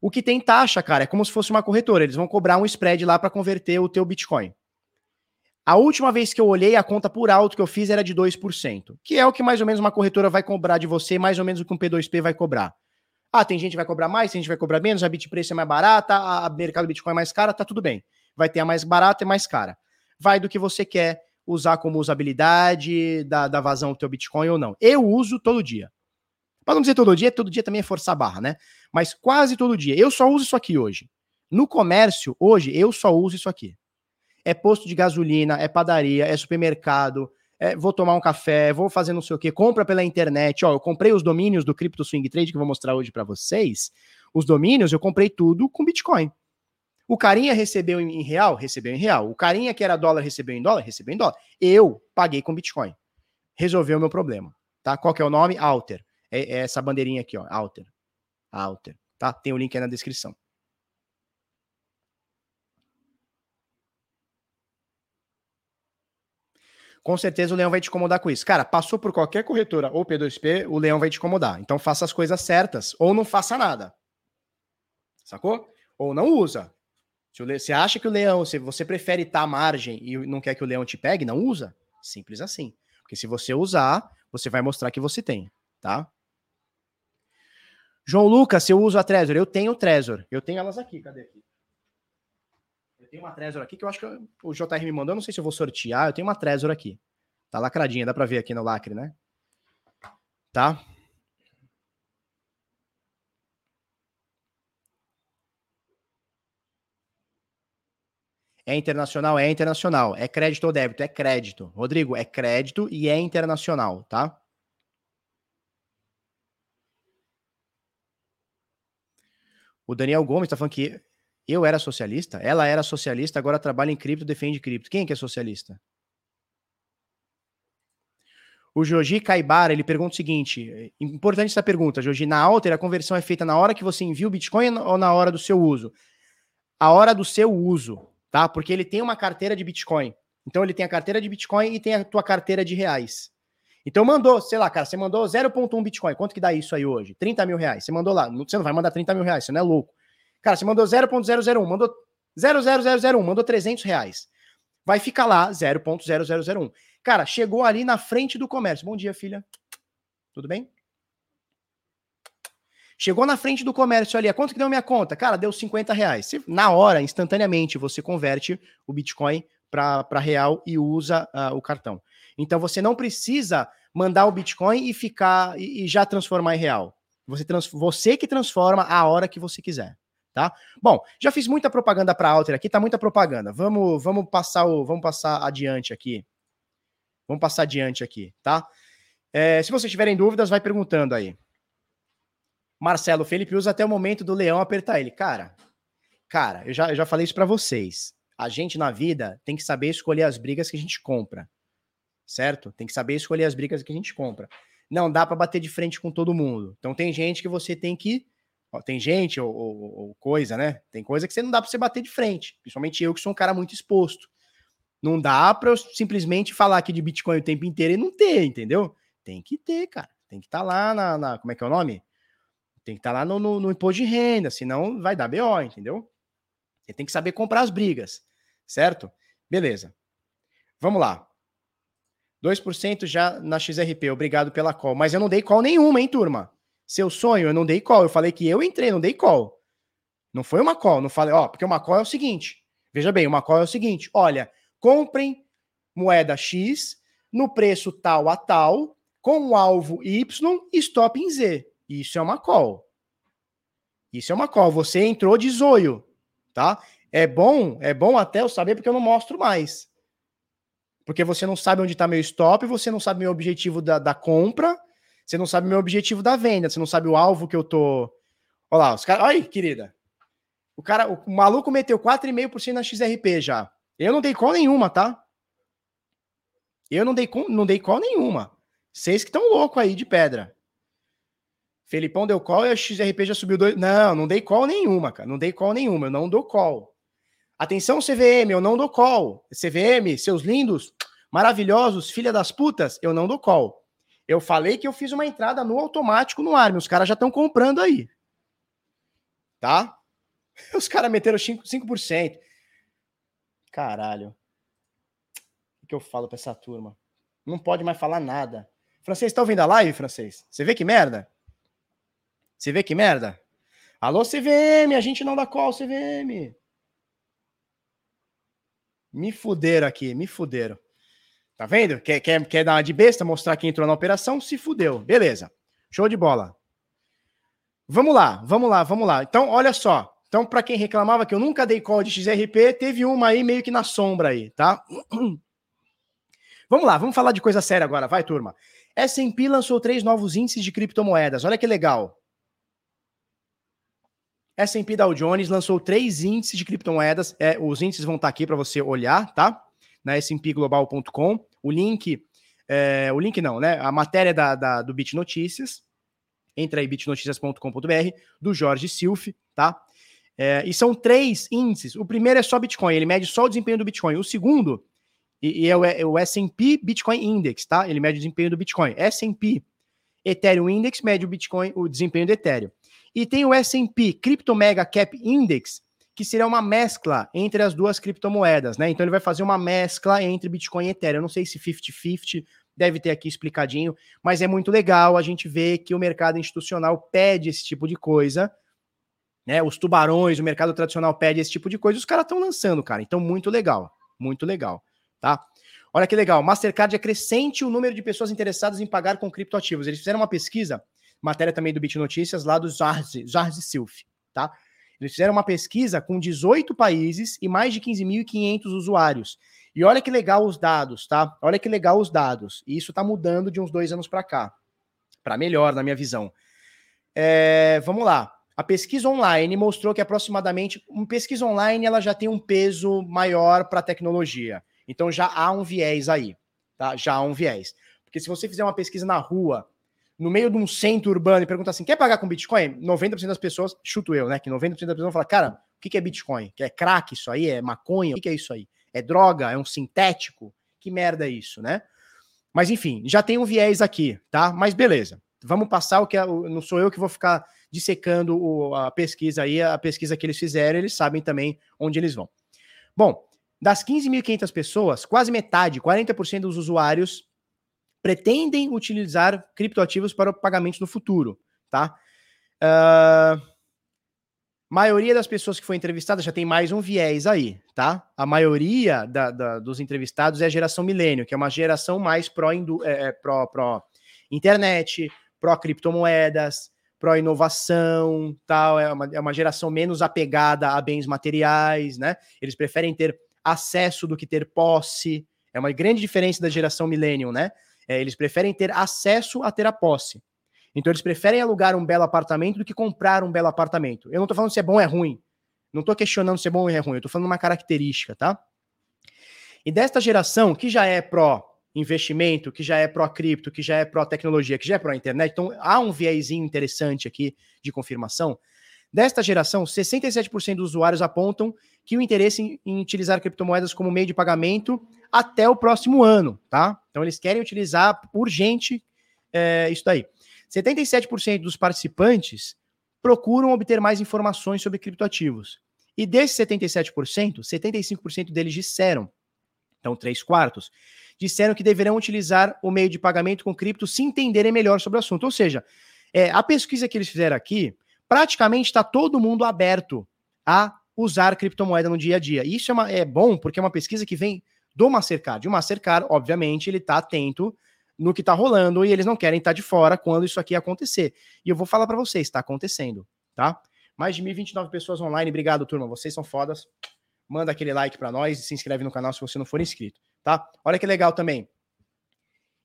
O que tem taxa, cara, é como se fosse uma corretora. Eles vão cobrar um spread lá para converter o teu Bitcoin. A última vez que eu olhei, a conta por alto que eu fiz era de 2%, que é o que mais ou menos uma corretora vai cobrar de você, mais ou menos o que um P2P vai cobrar. Ah, tem gente que vai cobrar mais, tem gente que vai cobrar menos, a Bitpreço é mais barata, a mercado Bitcoin é mais cara, tá tudo bem. Vai ter a mais barata e mais cara. Vai do que você quer usar como usabilidade, da, da vazão do teu Bitcoin ou não. Eu uso todo dia. Para não dizer todo dia, todo dia também é forçar a barra, né? Mas quase todo dia. Eu só uso isso aqui hoje. No comércio, hoje, eu só uso isso aqui. É posto de gasolina, é padaria, é supermercado, é, vou tomar um café, vou fazer não sei o que, compra pela internet. Ó, eu comprei os domínios do Crypto Swing Trade que eu vou mostrar hoje para vocês. Os domínios, eu comprei tudo com Bitcoin. O carinha recebeu em real? Recebeu em real. O carinha que era dólar recebeu em dólar? Recebeu em dólar. Eu paguei com Bitcoin. Resolveu o meu problema. Tá? Qual que é o nome? Alter. É, é essa bandeirinha aqui, ó. Alter. Alter. Tá? Tem o link aí na descrição. Com certeza o leão vai te incomodar com isso. Cara, passou por qualquer corretora ou P2P, o leão vai te incomodar. Então faça as coisas certas ou não faça nada. Sacou? Ou não usa. Se você acha que o leão, se você prefere estar à margem e não quer que o leão te pegue, não usa. Simples assim. Porque se você usar, você vai mostrar que você tem, tá? João Lucas, eu uso a Trezor, eu tenho Trezor. Eu tenho elas aqui, cadê aqui? Eu tenho uma Trezor aqui que eu acho que o JR me mandou, eu não sei se eu vou sortear, eu tenho uma Trezor aqui. Tá lacradinha, dá pra ver aqui no lacre, né? Tá? É internacional? É internacional. É crédito ou débito? É crédito. Rodrigo, é crédito e é internacional, tá? O Daniel Gomes está falando que eu era socialista, ela era socialista, agora trabalha em cripto, defende cripto. Quem que é socialista? O Joji Caibara, ele pergunta o seguinte, importante essa pergunta, Joji, na Alter a conversão é feita na hora que você envia o Bitcoin ou na hora do seu uso? A hora do seu uso, tá? Porque ele tem uma carteira de Bitcoin. Então ele tem a carteira de Bitcoin e tem a tua carteira de reais. Então mandou, sei lá, cara, você mandou 0.1 Bitcoin. Quanto que dá isso aí hoje? 30 mil reais. Você mandou lá. Você não vai mandar 30 mil reais, você não é louco. Cara, você mandou 0.001, mandou 00001, mandou 300 reais. Vai ficar lá 0.0001. Cara, chegou ali na frente do comércio. Bom dia, filha. Tudo bem? Chegou na frente do comércio ali, quanto que deu minha conta? Cara, deu 50 reais. na hora, instantaneamente, você converte o Bitcoin para real e usa uh, o cartão. Então você não precisa mandar o Bitcoin e ficar e, e já transformar em real. Você, trans, você que transforma a hora que você quiser. Tá? Bom, já fiz muita propaganda para Alter aqui, tá muita propaganda. Vamos, vamos passar o, vamos passar adiante aqui. Vamos passar adiante aqui, tá? É, se vocês tiverem dúvidas, vai perguntando aí. Marcelo, Felipe usa até o momento do leão apertar ele. Cara, cara, eu já, eu já falei isso para vocês. A gente na vida tem que saber escolher as brigas que a gente compra. Certo? Tem que saber escolher as brigas que a gente compra. Não dá para bater de frente com todo mundo. Então tem gente que você tem que. Ó, tem gente ou, ou, ou, coisa, né? Tem coisa que você não dá para você bater de frente. Principalmente eu, que sou um cara muito exposto. Não dá para eu simplesmente falar aqui de Bitcoin o tempo inteiro e não ter, entendeu? Tem que ter, cara. Tem que estar tá lá na, na, Como é que é o nome? Tem que estar tá lá no, no, no, imposto de renda, senão vai dar BO, entendeu? Você tem que saber comprar as brigas, certo? Beleza. Vamos lá. 2% já na XRP, obrigado pela call. Mas eu não dei call nenhuma, hein, turma? Seu sonho, eu não dei call. Eu falei que eu entrei, não dei call. Não foi uma call, não falei, ó, porque uma call é o seguinte. Veja bem, uma call é o seguinte: olha, comprem moeda X no preço tal a tal, com alvo Y e stop em Z. Isso é uma call. Isso é uma call. Você entrou de zoio, tá? É bom, é bom até eu saber porque eu não mostro mais. Porque você não sabe onde está meu stop, você não sabe meu objetivo da, da compra, você não sabe meu objetivo da venda, você não sabe o alvo que eu tô Olha lá, os caras. Olha aí, querida. O cara, o maluco meteu 4,5% na XRP já. Eu não dei call nenhuma, tá? Eu não dei, não dei call nenhuma. Vocês que estão loucos aí de pedra. Felipão deu call e a XRP já subiu dois. Não, não dei call nenhuma, cara. Não dei call nenhuma. Eu não dou call. Atenção, CVM, eu não dou call. CVM, seus lindos, maravilhosos, filha das putas, eu não dou call. Eu falei que eu fiz uma entrada no automático no ARM. Os caras já estão comprando aí. Tá? Os caras meteram 5%. 5%. Caralho. O que eu falo pra essa turma? Não pode mais falar nada. Francês, tá ouvindo a live, francês? Você vê que merda? Você vê que merda? Alô, CVM, a gente não dá call, CVM. Me fuderam aqui, me fuderam. Tá vendo? Quer, quer, quer dar uma de besta, mostrar quem entrou na operação? Se fudeu. Beleza. Show de bola. Vamos lá, vamos lá, vamos lá. Então, olha só. Então, para quem reclamava que eu nunca dei call de XRP, teve uma aí meio que na sombra aí, tá? Vamos lá, vamos falar de coisa séria agora, vai, turma. S&P lançou três novos índices de criptomoedas. Olha que legal. S&P Dow Jones lançou três índices de criptomoedas. É, os índices vão estar tá aqui para você olhar, tá? Na spglobal.com. O link, é, o link não, né? A matéria da, da, do Bit Notícias. Entra aí, bitnoticias.com.br, do Jorge Silf, tá? É, e são três índices. O primeiro é só Bitcoin, ele mede só o desempenho do Bitcoin. O segundo, e, e é o, é o S&P Bitcoin Index, tá? Ele mede o desempenho do Bitcoin. S&P Ethereum Index mede o Bitcoin, o desempenho do Ethereum. E tem o S&P Crypto Mega Cap Index, que seria uma mescla entre as duas criptomoedas, né? Então ele vai fazer uma mescla entre Bitcoin e Ethereum. Eu não sei se 50-50, deve ter aqui explicadinho, mas é muito legal a gente ver que o mercado institucional pede esse tipo de coisa, né? Os tubarões, o mercado tradicional pede esse tipo de coisa, os caras estão lançando, cara. Então, muito legal, muito legal, tá? Olha que legal, Mastercard acrescente o número de pessoas interessadas em pagar com criptoativos. Eles fizeram uma pesquisa matéria também do Bit Notícias, lá do Jarzi, Jarzi Silf, tá? Eles fizeram uma pesquisa com 18 países e mais de 15.500 usuários. E olha que legal os dados, tá? Olha que legal os dados. E isso tá mudando de uns dois anos para cá. Para melhor, na minha visão. É, vamos lá. A pesquisa online mostrou que aproximadamente uma pesquisa online ela já tem um peso maior para a tecnologia. Então já há um viés aí, tá? Já há um viés. Porque se você fizer uma pesquisa na rua no meio de um centro urbano e pergunta assim: quer pagar com Bitcoin? 90% das pessoas, chuto eu, né? Que 90% das pessoas vão falar: cara, o que é Bitcoin? É crack isso aí? É maconha? O que é isso aí? É droga? É um sintético? Que merda é isso, né? Mas enfim, já tem um viés aqui, tá? Mas beleza. Vamos passar o que é, não sou eu que vou ficar dissecando a pesquisa aí, a pesquisa que eles fizeram, eles sabem também onde eles vão. Bom, das 15.500 pessoas, quase metade, 40% dos usuários pretendem utilizar criptoativos para pagamentos no futuro, tá? Uh, maioria das pessoas que foi entrevistada já tem mais um viés aí, tá? A maioria da, da, dos entrevistados é a geração milênio, que é uma geração mais pró, é, é, pró, pró internet, pró criptomoedas, pró inovação, tal. É uma, é uma geração menos apegada a bens materiais, né? Eles preferem ter acesso do que ter posse. É uma grande diferença da geração millennium, né? É, eles preferem ter acesso a ter a posse. Então eles preferem alugar um belo apartamento do que comprar um belo apartamento. Eu não tô falando se é bom ou é ruim. Não tô questionando se é bom ou é ruim. Eu tô falando uma característica, tá? E desta geração, que já é pró investimento, que já é pró cripto, que já é pró tecnologia, que já é pró internet, então há um viésinho interessante aqui de confirmação. Desta geração, 67% dos usuários apontam que o interesse em, utilizar criptomoedas como meio de pagamento até o próximo ano, tá? Então eles querem utilizar urgente é, isso daí. 77% dos participantes procuram obter mais informações sobre criptoativos. E desses 77%, 75% deles disseram, então 3 quartos, disseram que deverão utilizar o meio de pagamento com cripto se entenderem melhor sobre o assunto. Ou seja, é, a pesquisa que eles fizeram aqui, praticamente está todo mundo aberto a usar criptomoeda no dia a dia. Isso é, uma, é bom porque é uma pesquisa que vem do Mastercard. E o Mastercard, obviamente, ele está atento no que está rolando e eles não querem estar tá de fora quando isso aqui acontecer. E eu vou falar para vocês, está acontecendo, tá? Mais de 1.029 pessoas online. Obrigado, turma. Vocês são fodas. Manda aquele like para nós e se inscreve no canal se você não for inscrito, tá? Olha que legal também.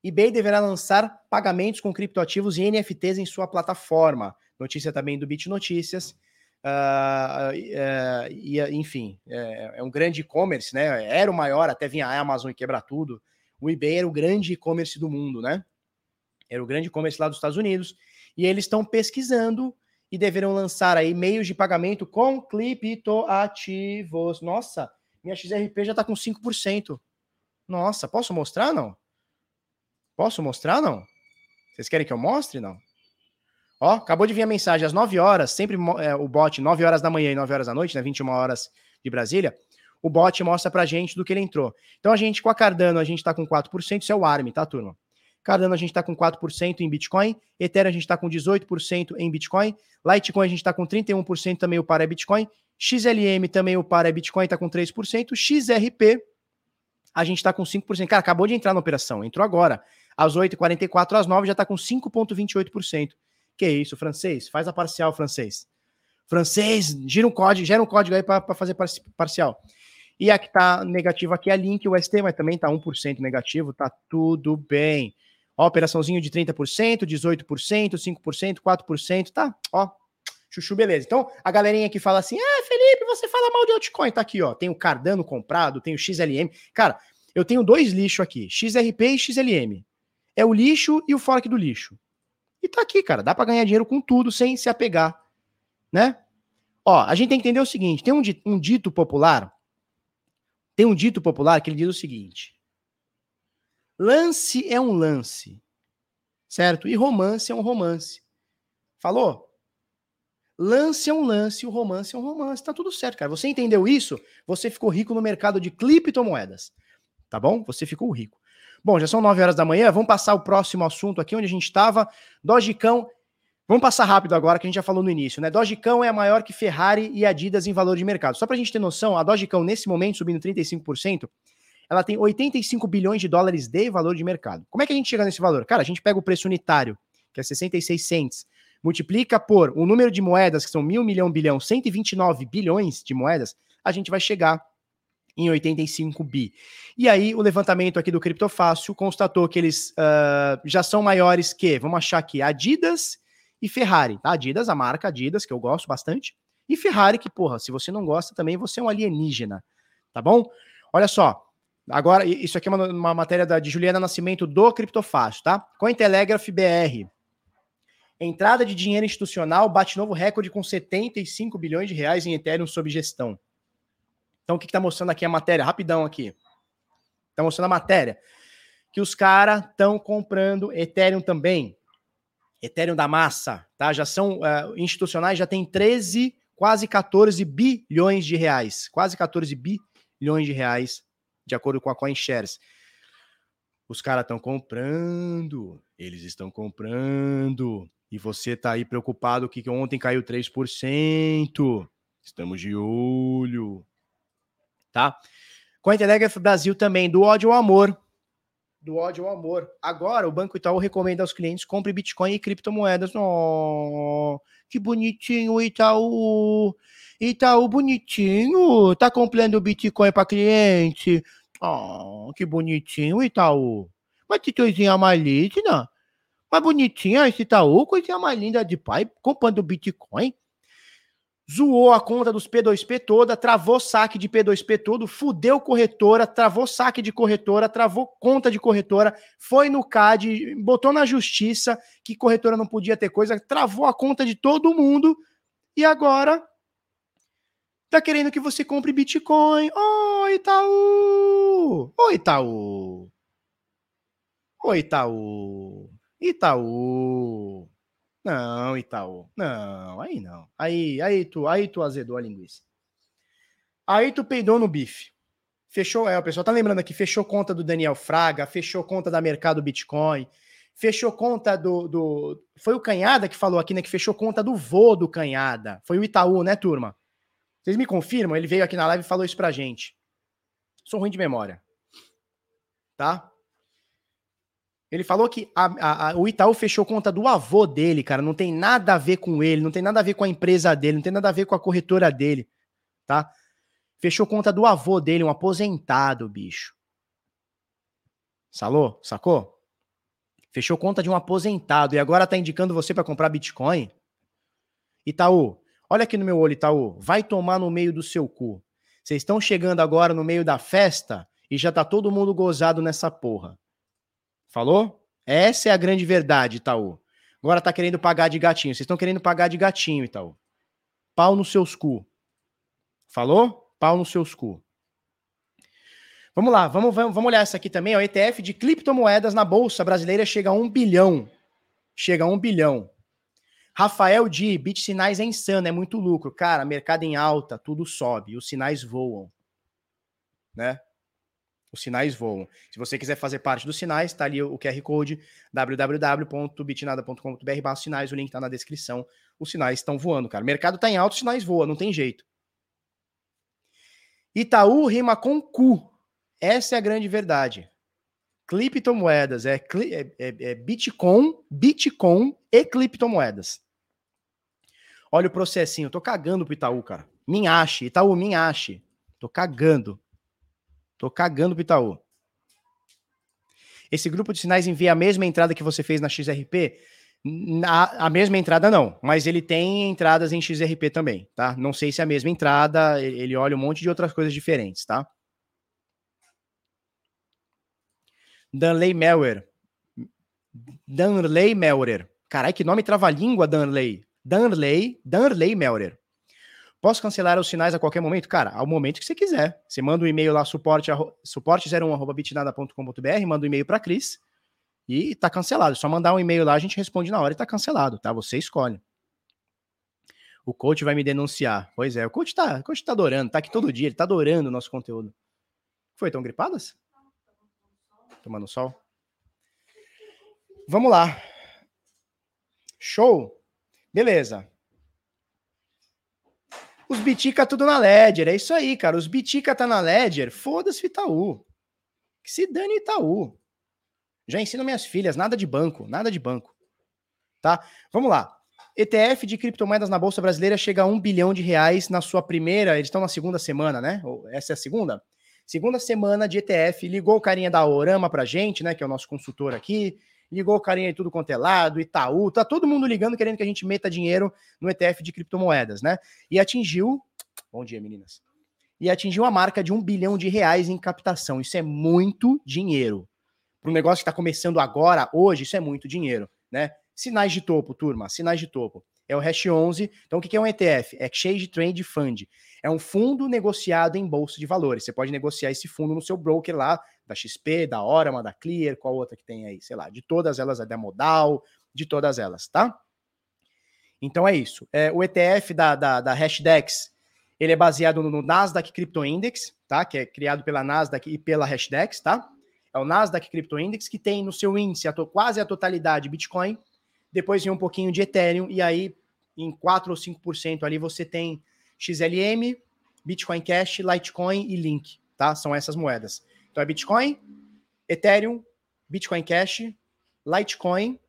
eBay deverá lançar pagamentos com criptoativos e NFTs em sua plataforma. Notícia também do Bit Notícias. Uh, uh, e, enfim, é, é um grande e-commerce, né? Era o maior, até vinha a Amazon e quebrar tudo. O eBay era o grande e-commerce do mundo, né? Era o grande e-commerce lá dos Estados Unidos. E eles estão pesquisando e deverão lançar aí meios de pagamento com criptoativos. Nossa, minha XRP já está com 5%. Nossa, posso mostrar não? Posso mostrar não? Vocês querem que eu mostre não? Ó, acabou de vir a mensagem às 9 horas, sempre é, o bot 9 horas da manhã e 9 horas da noite, né, 21 horas de Brasília, o bot mostra pra gente do que ele entrou. Então a gente com a Cardano, a gente tá com 4%, isso é o ARM, tá, turma? Cardano a gente está com 4% em Bitcoin, Ethereum a gente está com 18% em Bitcoin, Litecoin a gente está com 31% também o par é Bitcoin, XLM também o par é Bitcoin está com 3%, XRP a gente está com 5%. Cara, acabou de entrar na operação, entrou agora. Às 8h44, às 9 já está com 5,28%. Que isso, francês? Faz a parcial, francês. Francês, gira um código, gera um código aí para fazer parcial. E a que está negativo aqui é a Link, o ST, mas também está 1% negativo, tá tudo bem. Ó, operaçãozinho de 30%, 18%, 5%, 4%, tá? Ó, chuchu, beleza. Então, a galerinha que fala assim, ah, Felipe, você fala mal de altcoin, tá aqui, ó. Tem o Cardano comprado, tem o XLM. Cara, eu tenho dois lixos aqui, XRP e XLM. É o lixo e o fork do lixo. E tá aqui, cara, dá para ganhar dinheiro com tudo sem se apegar, né? Ó, a gente tem que entender o seguinte, tem um, um dito popular, tem um dito popular que ele diz o seguinte, Lance é um lance, certo? E romance é um romance. Falou? Lance é um lance, o romance é um romance. Tá tudo certo, cara. Você entendeu isso? Você ficou rico no mercado de criptomoedas. Tá bom? Você ficou rico. Bom, já são 9 horas da manhã. Vamos passar o próximo assunto aqui onde a gente estava. Dogecão. Vamos passar rápido agora, que a gente já falou no início, né? Dogecão é maior que Ferrari e Adidas em valor de mercado. Só pra gente ter noção, a Dogecão, nesse momento, subindo 35%, ela tem 85 bilhões de dólares de valor de mercado. Como é que a gente chega nesse valor? Cara, a gente pega o preço unitário, que é 66 cents, multiplica por o número de moedas, que são mil, milhão, bilhão, 129 bilhões de moedas, a gente vai chegar em 85 bi. E aí, o levantamento aqui do Criptofácil constatou que eles uh, já são maiores que, vamos achar aqui, Adidas e Ferrari. Tá? Adidas, a marca Adidas, que eu gosto bastante, e Ferrari, que, porra, se você não gosta também, você é um alienígena, tá bom? Olha só, Agora, isso aqui é uma, uma matéria da, de Juliana Nascimento do Criptofácil, tá? Cointelegraph BR. Entrada de dinheiro institucional bate novo recorde com 75 bilhões de reais em Ethereum sob gestão. Então, o que está mostrando aqui a matéria? Rapidão aqui. Está mostrando a matéria. Que os caras estão comprando Ethereum também. Ethereum da massa, tá? Já são uh, institucionais, já tem 13, quase 14 bilhões de reais. Quase 14 bilhões de reais de acordo com a CoinShares. Os caras estão comprando, eles estão comprando, e você tá aí preocupado que ontem caiu 3%. Estamos de olho, tá? Cointelegraph Brasil também, do ódio ao amor. Do ódio ao amor. Agora, o Banco Itaú recomenda aos clientes compre Bitcoin e criptomoedas. Oh, que bonitinho, Itaú. Itaú, bonitinho. Tá comprando Bitcoin para cliente. Oh, que bonitinho, Itaú. Mas que coisinha mais linda. Mas bonitinha esse Itaú, coisinha mais linda de pai, comprando Bitcoin. Zoou a conta dos P2P toda, travou saque de P2P todo, fudeu corretora, travou saque de corretora, travou conta de corretora, foi no CAD, botou na justiça que corretora não podia ter coisa, travou a conta de todo mundo e agora Tá querendo que você compre Bitcoin. Ô, oh, Itaú! Ô, Itaú! Ô, Itaú! Itaú! Não, Itaú. Não, aí não. Aí, aí tu, aí tu azedou a linguiça. Aí tu peidou no bife. Fechou, é, o pessoal tá lembrando aqui, fechou conta do Daniel Fraga, fechou conta da Mercado Bitcoin, fechou conta do, do... Foi o Canhada que falou aqui, né, que fechou conta do vô do Canhada. Foi o Itaú, né, turma? Vocês me confirmam? Ele veio aqui na live e falou isso pra gente. Sou ruim de memória. Tá? Ele falou que a, a, o Itaú fechou conta do avô dele, cara. Não tem nada a ver com ele, não tem nada a ver com a empresa dele, não tem nada a ver com a corretora dele, tá? Fechou conta do avô dele, um aposentado, bicho. Salou? Sacou? Fechou conta de um aposentado e agora tá indicando você para comprar Bitcoin? Itaú, olha aqui no meu olho, Itaú. Vai tomar no meio do seu cu. Vocês estão chegando agora no meio da festa e já tá todo mundo gozado nessa porra. Falou? Essa é a grande verdade, Itaú. Agora tá querendo pagar de gatinho. Vocês estão querendo pagar de gatinho, Itaú. Pau nos seus cu. Falou? Pau nos seus cu. Vamos lá, vamos, vamos, vamos olhar essa aqui também. O ETF de criptomoedas na Bolsa Brasileira chega a um bilhão. Chega a um bilhão. Rafael Di, Bit Sinais é insano, é muito lucro. Cara, mercado em alta, tudo sobe, os sinais voam. Né? Os sinais voam. Se você quiser fazer parte dos sinais, tá ali o QR Code www.bitnada.com.br sinais, o link tá na descrição. Os sinais estão voando, cara. O mercado tá em alta, os sinais voam, não tem jeito. Itaú rima com cu. Essa é a grande verdade. Criptomoedas é, é, é, é Bitcoin, Bitcoin e criptomoedas. Olha o processinho. tô cagando pro Itaú, cara. Minhache. Itaú, minhache. Tô cagando. Tô cagando pro Itaú. Esse grupo de sinais envia a mesma entrada que você fez na XRP? Na, a mesma entrada não, mas ele tem entradas em XRP também, tá? Não sei se é a mesma entrada, ele olha um monte de outras coisas diferentes, tá? Danley Melwer. Danley Melwer. Caralho, que nome trava-língua, Danley. Danley, Danley Melwer. Posso cancelar os sinais a qualquer momento? Cara, ao momento que você quiser. Você manda um e-mail lá, suporte, suporte01.bitnada.com.br, manda um e-mail para Cris e tá cancelado. É só mandar um e-mail lá, a gente responde na hora e tá cancelado, tá? Você escolhe. O coach vai me denunciar. Pois é, o coach tá, o coach tá adorando, tá aqui todo dia, ele tá adorando o nosso conteúdo. Foi, tão gripadas? tomando sol. Vamos lá. Show? Beleza. Os Bitica tudo na Ledger. É isso aí, cara. Os Bitica tá na Ledger. Foda-se Itaú. Que se dane Itaú. Já ensino minhas filhas, nada de banco, nada de banco. Tá? Vamos lá. ETF de criptomoedas na Bolsa Brasileira chega a um bilhão de reais na sua primeira. Eles estão na segunda semana, né? Essa é a segunda? Segunda semana de ETF, ligou o carinha da Orama pra gente, né, que é o nosso consultor aqui, ligou o carinha de tudo quanto é lado, Itaú, tá todo mundo ligando querendo que a gente meta dinheiro no ETF de criptomoedas, né? E atingiu, bom dia meninas, e atingiu a marca de um bilhão de reais em captação. Isso é muito dinheiro. Para um negócio que está começando agora, hoje, isso é muito dinheiro, né? Sinais de topo, turma, sinais de topo. É o Hash 11. Então, o que é um ETF? Exchange Trade Fund. É um fundo negociado em bolsa de valores. Você pode negociar esse fundo no seu broker lá, da XP, da Orama, da Clear, qual outra que tem aí, sei lá, de todas elas, da Modal, de todas elas, tá? Então é isso. É, o ETF da, da, da Hashdex, ele é baseado no Nasdaq Crypto Index, tá? Que é criado pela Nasdaq e pela Hashdex, tá? É o Nasdaq Crypto Index que tem no seu índice a quase a totalidade Bitcoin, depois vem um pouquinho de Ethereum e aí em 4 ou 5% ali você tem XLM, Bitcoin Cash, Litecoin e Link, tá? São essas moedas. Então é Bitcoin, Ethereum, Bitcoin Cash, Litecoin,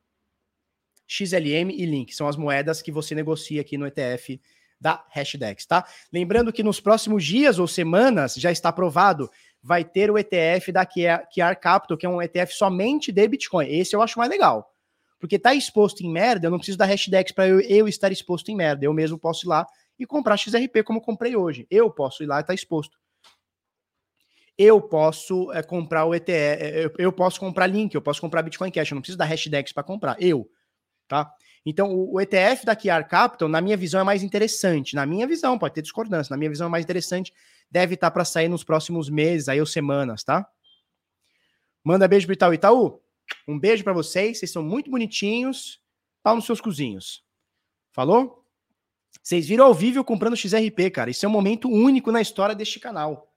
XLM e Link. São as moedas que você negocia aqui no ETF da Hashdex, tá? Lembrando que nos próximos dias ou semanas, já está aprovado, vai ter o ETF da QR Capital, que é um ETF somente de Bitcoin. Esse eu acho mais legal. Porque tá exposto em merda, eu não preciso da Hashdex para eu, eu estar exposto em merda. Eu mesmo posso ir lá e comprar XRP como comprei hoje. Eu posso ir lá e tá exposto. Eu posso é, comprar o ETE, é, eu, eu, posso comprar Link, eu posso comprar Bitcoin Cash, eu não preciso da Hashdex para comprar. Eu, tá? Então, o, o, ETF da QR Capital, na minha visão, é mais interessante. Na minha visão, pode ter discordância, na minha visão é mais interessante. Deve estar tá para sair nos próximos meses, aí ou semanas, tá? Manda beijo pro Itaú. Itaú, um beijo para vocês, vocês são muito bonitinhos. Pau nos seus cozinhos. Falou? Vocês viram ao vivo comprando XRP, cara. Isso é um momento único na história deste canal.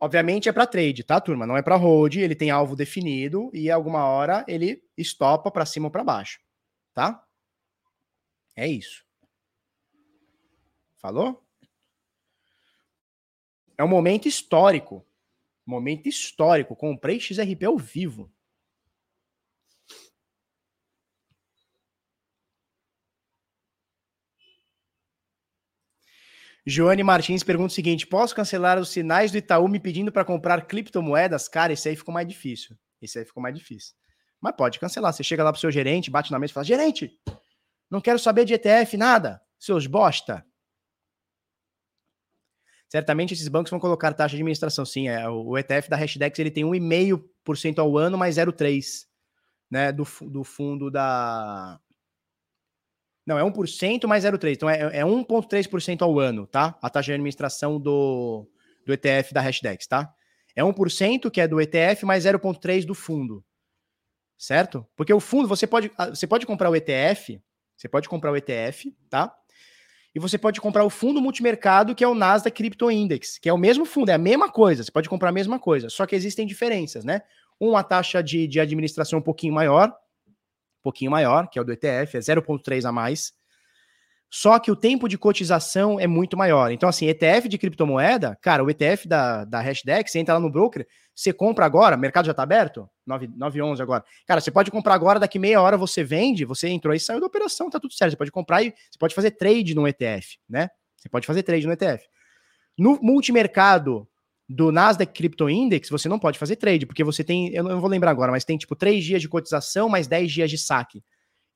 Obviamente é para trade, tá, turma? Não é para hold, ele tem alvo definido e alguma hora ele estopa para cima ou para baixo, tá? É isso. Falou? É um momento histórico. Momento histórico. Comprei XRP ao vivo. Joane Martins pergunta o seguinte: posso cancelar os sinais do Itaú me pedindo para comprar criptomoedas? Cara, esse aí ficou mais difícil. Esse aí ficou mais difícil. Mas pode cancelar. Você chega lá pro seu gerente, bate na mesa e fala: gerente, Não quero saber de ETF, nada. Seus bosta. Certamente esses bancos vão colocar taxa de administração. Sim, é, o ETF da Hashdex ele tem 1,5% ao ano, mais 0,3% né, do, do fundo da. Não, é 1% mais 0,3%. Então é, é 1,3% ao ano, tá? A taxa de administração do, do ETF da Hashdex, tá? É 1% que é do ETF mais 0,3% do fundo. Certo? Porque o fundo, você pode, ah, você pode comprar o ETF, você pode comprar o ETF, tá? E você pode comprar o fundo multimercado, que é o Nasdaq Crypto Index, que é o mesmo fundo, é a mesma coisa, você pode comprar a mesma coisa, só que existem diferenças, né? Uma taxa de, de administração um pouquinho maior, pouquinho maior, que é o do ETF, é 0,3 a mais. Só que o tempo de cotização é muito maior. Então, assim, ETF de criptomoeda, cara, o ETF da, da Hashdex, você entra lá no broker, você compra agora, mercado já está aberto? 9, 9 11 agora. Cara, você pode comprar agora, daqui meia hora você vende, você entrou e saiu da operação, tá tudo certo. Você pode comprar e você pode fazer trade no ETF, né? Você pode fazer trade no ETF. No multimercado do Nasdaq Crypto Index, você não pode fazer trade, porque você tem, eu não vou lembrar agora, mas tem tipo 3 dias de cotização mais 10 dias de saque.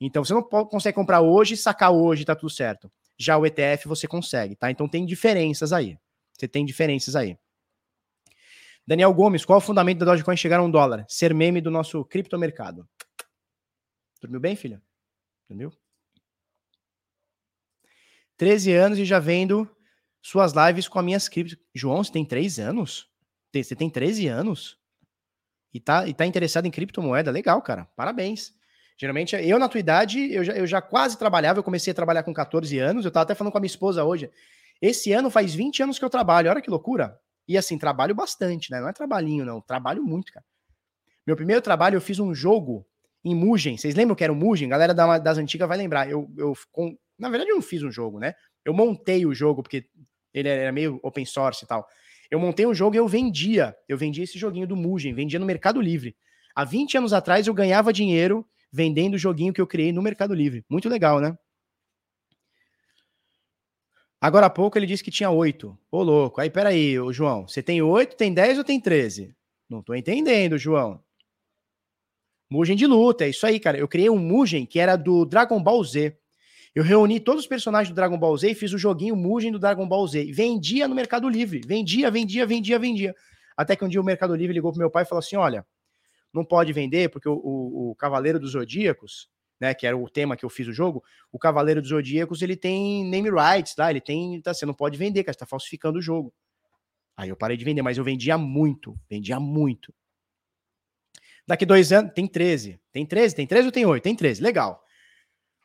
Então você não consegue comprar hoje sacar hoje, tá tudo certo. Já o ETF você consegue, tá? Então tem diferenças aí. Você tem diferenças aí. Daniel Gomes, qual o fundamento da Dogecoin chegar a um dólar? Ser meme do nosso criptomercado. Dormiu bem, filha? Dormiu? 13 anos e já vendo suas lives com as minhas criptos. João, você tem 3 anos? Você tem 13 anos? E tá, e tá interessado em criptomoeda? Legal, cara. Parabéns. Geralmente, eu na tua idade, eu já, eu já quase trabalhava, eu comecei a trabalhar com 14 anos, eu tava até falando com a minha esposa hoje. Esse ano faz 20 anos que eu trabalho, olha que loucura. E assim, trabalho bastante, né? Não é trabalhinho, não. Trabalho muito, cara. Meu primeiro trabalho, eu fiz um jogo em Mugen. Vocês lembram que era o Mugen? Galera das antigas vai lembrar. Eu, eu com... Na verdade, eu não fiz um jogo, né? Eu montei o jogo, porque ele era meio open source e tal. Eu montei um jogo e eu vendia. Eu vendia esse joguinho do Mugen, vendia no Mercado Livre. Há 20 anos atrás, eu ganhava dinheiro vendendo o joguinho que eu criei no Mercado Livre. Muito legal, né? Agora há pouco ele disse que tinha oito. Ô, louco. Aí, peraí, ô, João. Você tem oito, tem dez ou tem treze? Não tô entendendo, João. Mugen de luta, é isso aí, cara. Eu criei um Mugen que era do Dragon Ball Z. Eu reuni todos os personagens do Dragon Ball Z e fiz o joguinho Mugen do Dragon Ball Z. Vendia no Mercado Livre. Vendia, vendia, vendia, vendia. Até que um dia o Mercado Livre ligou pro meu pai e falou assim: olha, não pode vender, porque o, o, o Cavaleiro dos Zodíacos, né, que era o tema que eu fiz o jogo, o Cavaleiro dos Zodíacos, ele tem name rights, tá? Ele tem, tá, você não pode vender, cara, você tá falsificando o jogo. Aí eu parei de vender, mas eu vendia muito, vendia muito. Daqui dois anos, tem 13. Tem 13? Tem 13 ou tem 8? Tem 13, legal.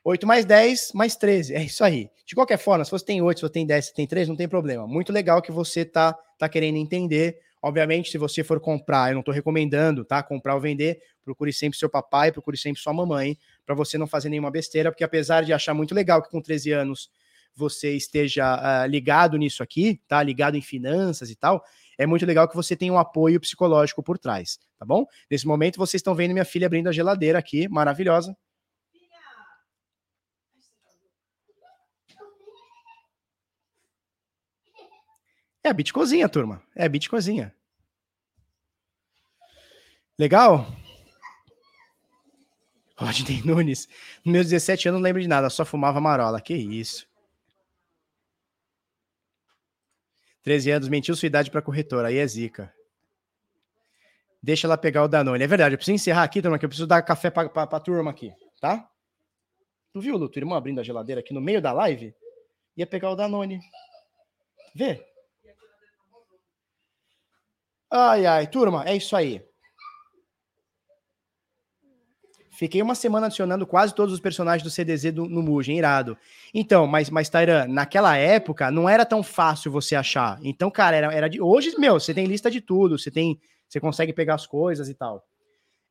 8 mais 10 mais 13, é isso aí. De qualquer forma, se você tem 8, se você tem 10, se você tem 13, não tem problema. Muito legal que você tá, tá querendo entender Obviamente, se você for comprar, eu não estou recomendando, tá? Comprar ou vender, procure sempre seu papai, procure sempre sua mamãe, para você não fazer nenhuma besteira, porque apesar de achar muito legal que com 13 anos você esteja uh, ligado nisso aqui, tá? Ligado em finanças e tal, é muito legal que você tenha um apoio psicológico por trás, tá bom? Nesse momento, vocês estão vendo minha filha abrindo a geladeira aqui, maravilhosa. É a Bitcozinha, turma. É a Bitcozinha. Legal? Rodney Nunes. Nos meus 17 anos não lembro de nada, só fumava marola. Que isso. 13 anos, mentiu sua idade para corretora. Aí é zica. Deixa ela pegar o Danone. É verdade, eu preciso encerrar aqui, turma, que eu preciso dar café pra, pra, pra turma aqui, tá? Tu viu, Lu, tua irmã abrindo a geladeira aqui no meio da live? Ia pegar o Danone. Vê? Ai, ai, turma, é isso aí. Fiquei uma semana adicionando quase todos os personagens do CDZ do, no Mugen, irado. Então, mas, mas Tairan, naquela época não era tão fácil você achar. Então, cara, era, era de. Hoje, meu, você tem lista de tudo, você tem. Você consegue pegar as coisas e tal.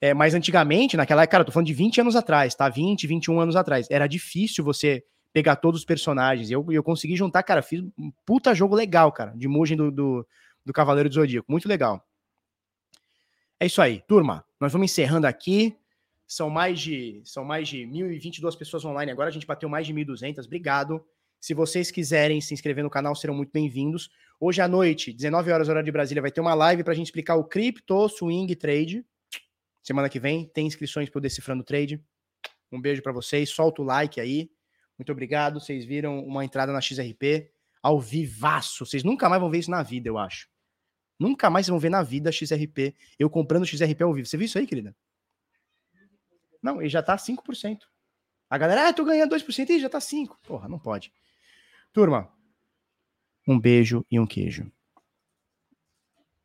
É, mas antigamente, naquela cara, eu tô falando de 20 anos atrás, tá? 20, 21 anos atrás. Era difícil você pegar todos os personagens. Eu, eu consegui juntar, cara, fiz um puta jogo legal, cara, de Mugen do, do, do Cavaleiro do Zodíaco. Muito legal. É isso aí, turma. Nós vamos encerrando aqui. São mais de são mais de 1.022 pessoas online agora. A gente bateu mais de 1.200. Obrigado. Se vocês quiserem se inscrever no canal, serão muito bem-vindos. Hoje à noite, 19 horas hora de Brasília, vai ter uma live para a gente explicar o Crypto Swing Trade. Semana que vem tem inscrições para o Decifrando Trade. Um beijo para vocês. Solta o like aí. Muito obrigado. Vocês viram uma entrada na XRP ao vivaço. Vocês nunca mais vão ver isso na vida, eu acho. Nunca mais vão ver na vida XRP. Eu comprando XRP ao vivo. Você viu isso aí, querida? Não, ele já tá 5%. A galera, ah, tô ganhando 2% e já tá 5%. Porra, não pode. Turma, um beijo e um queijo.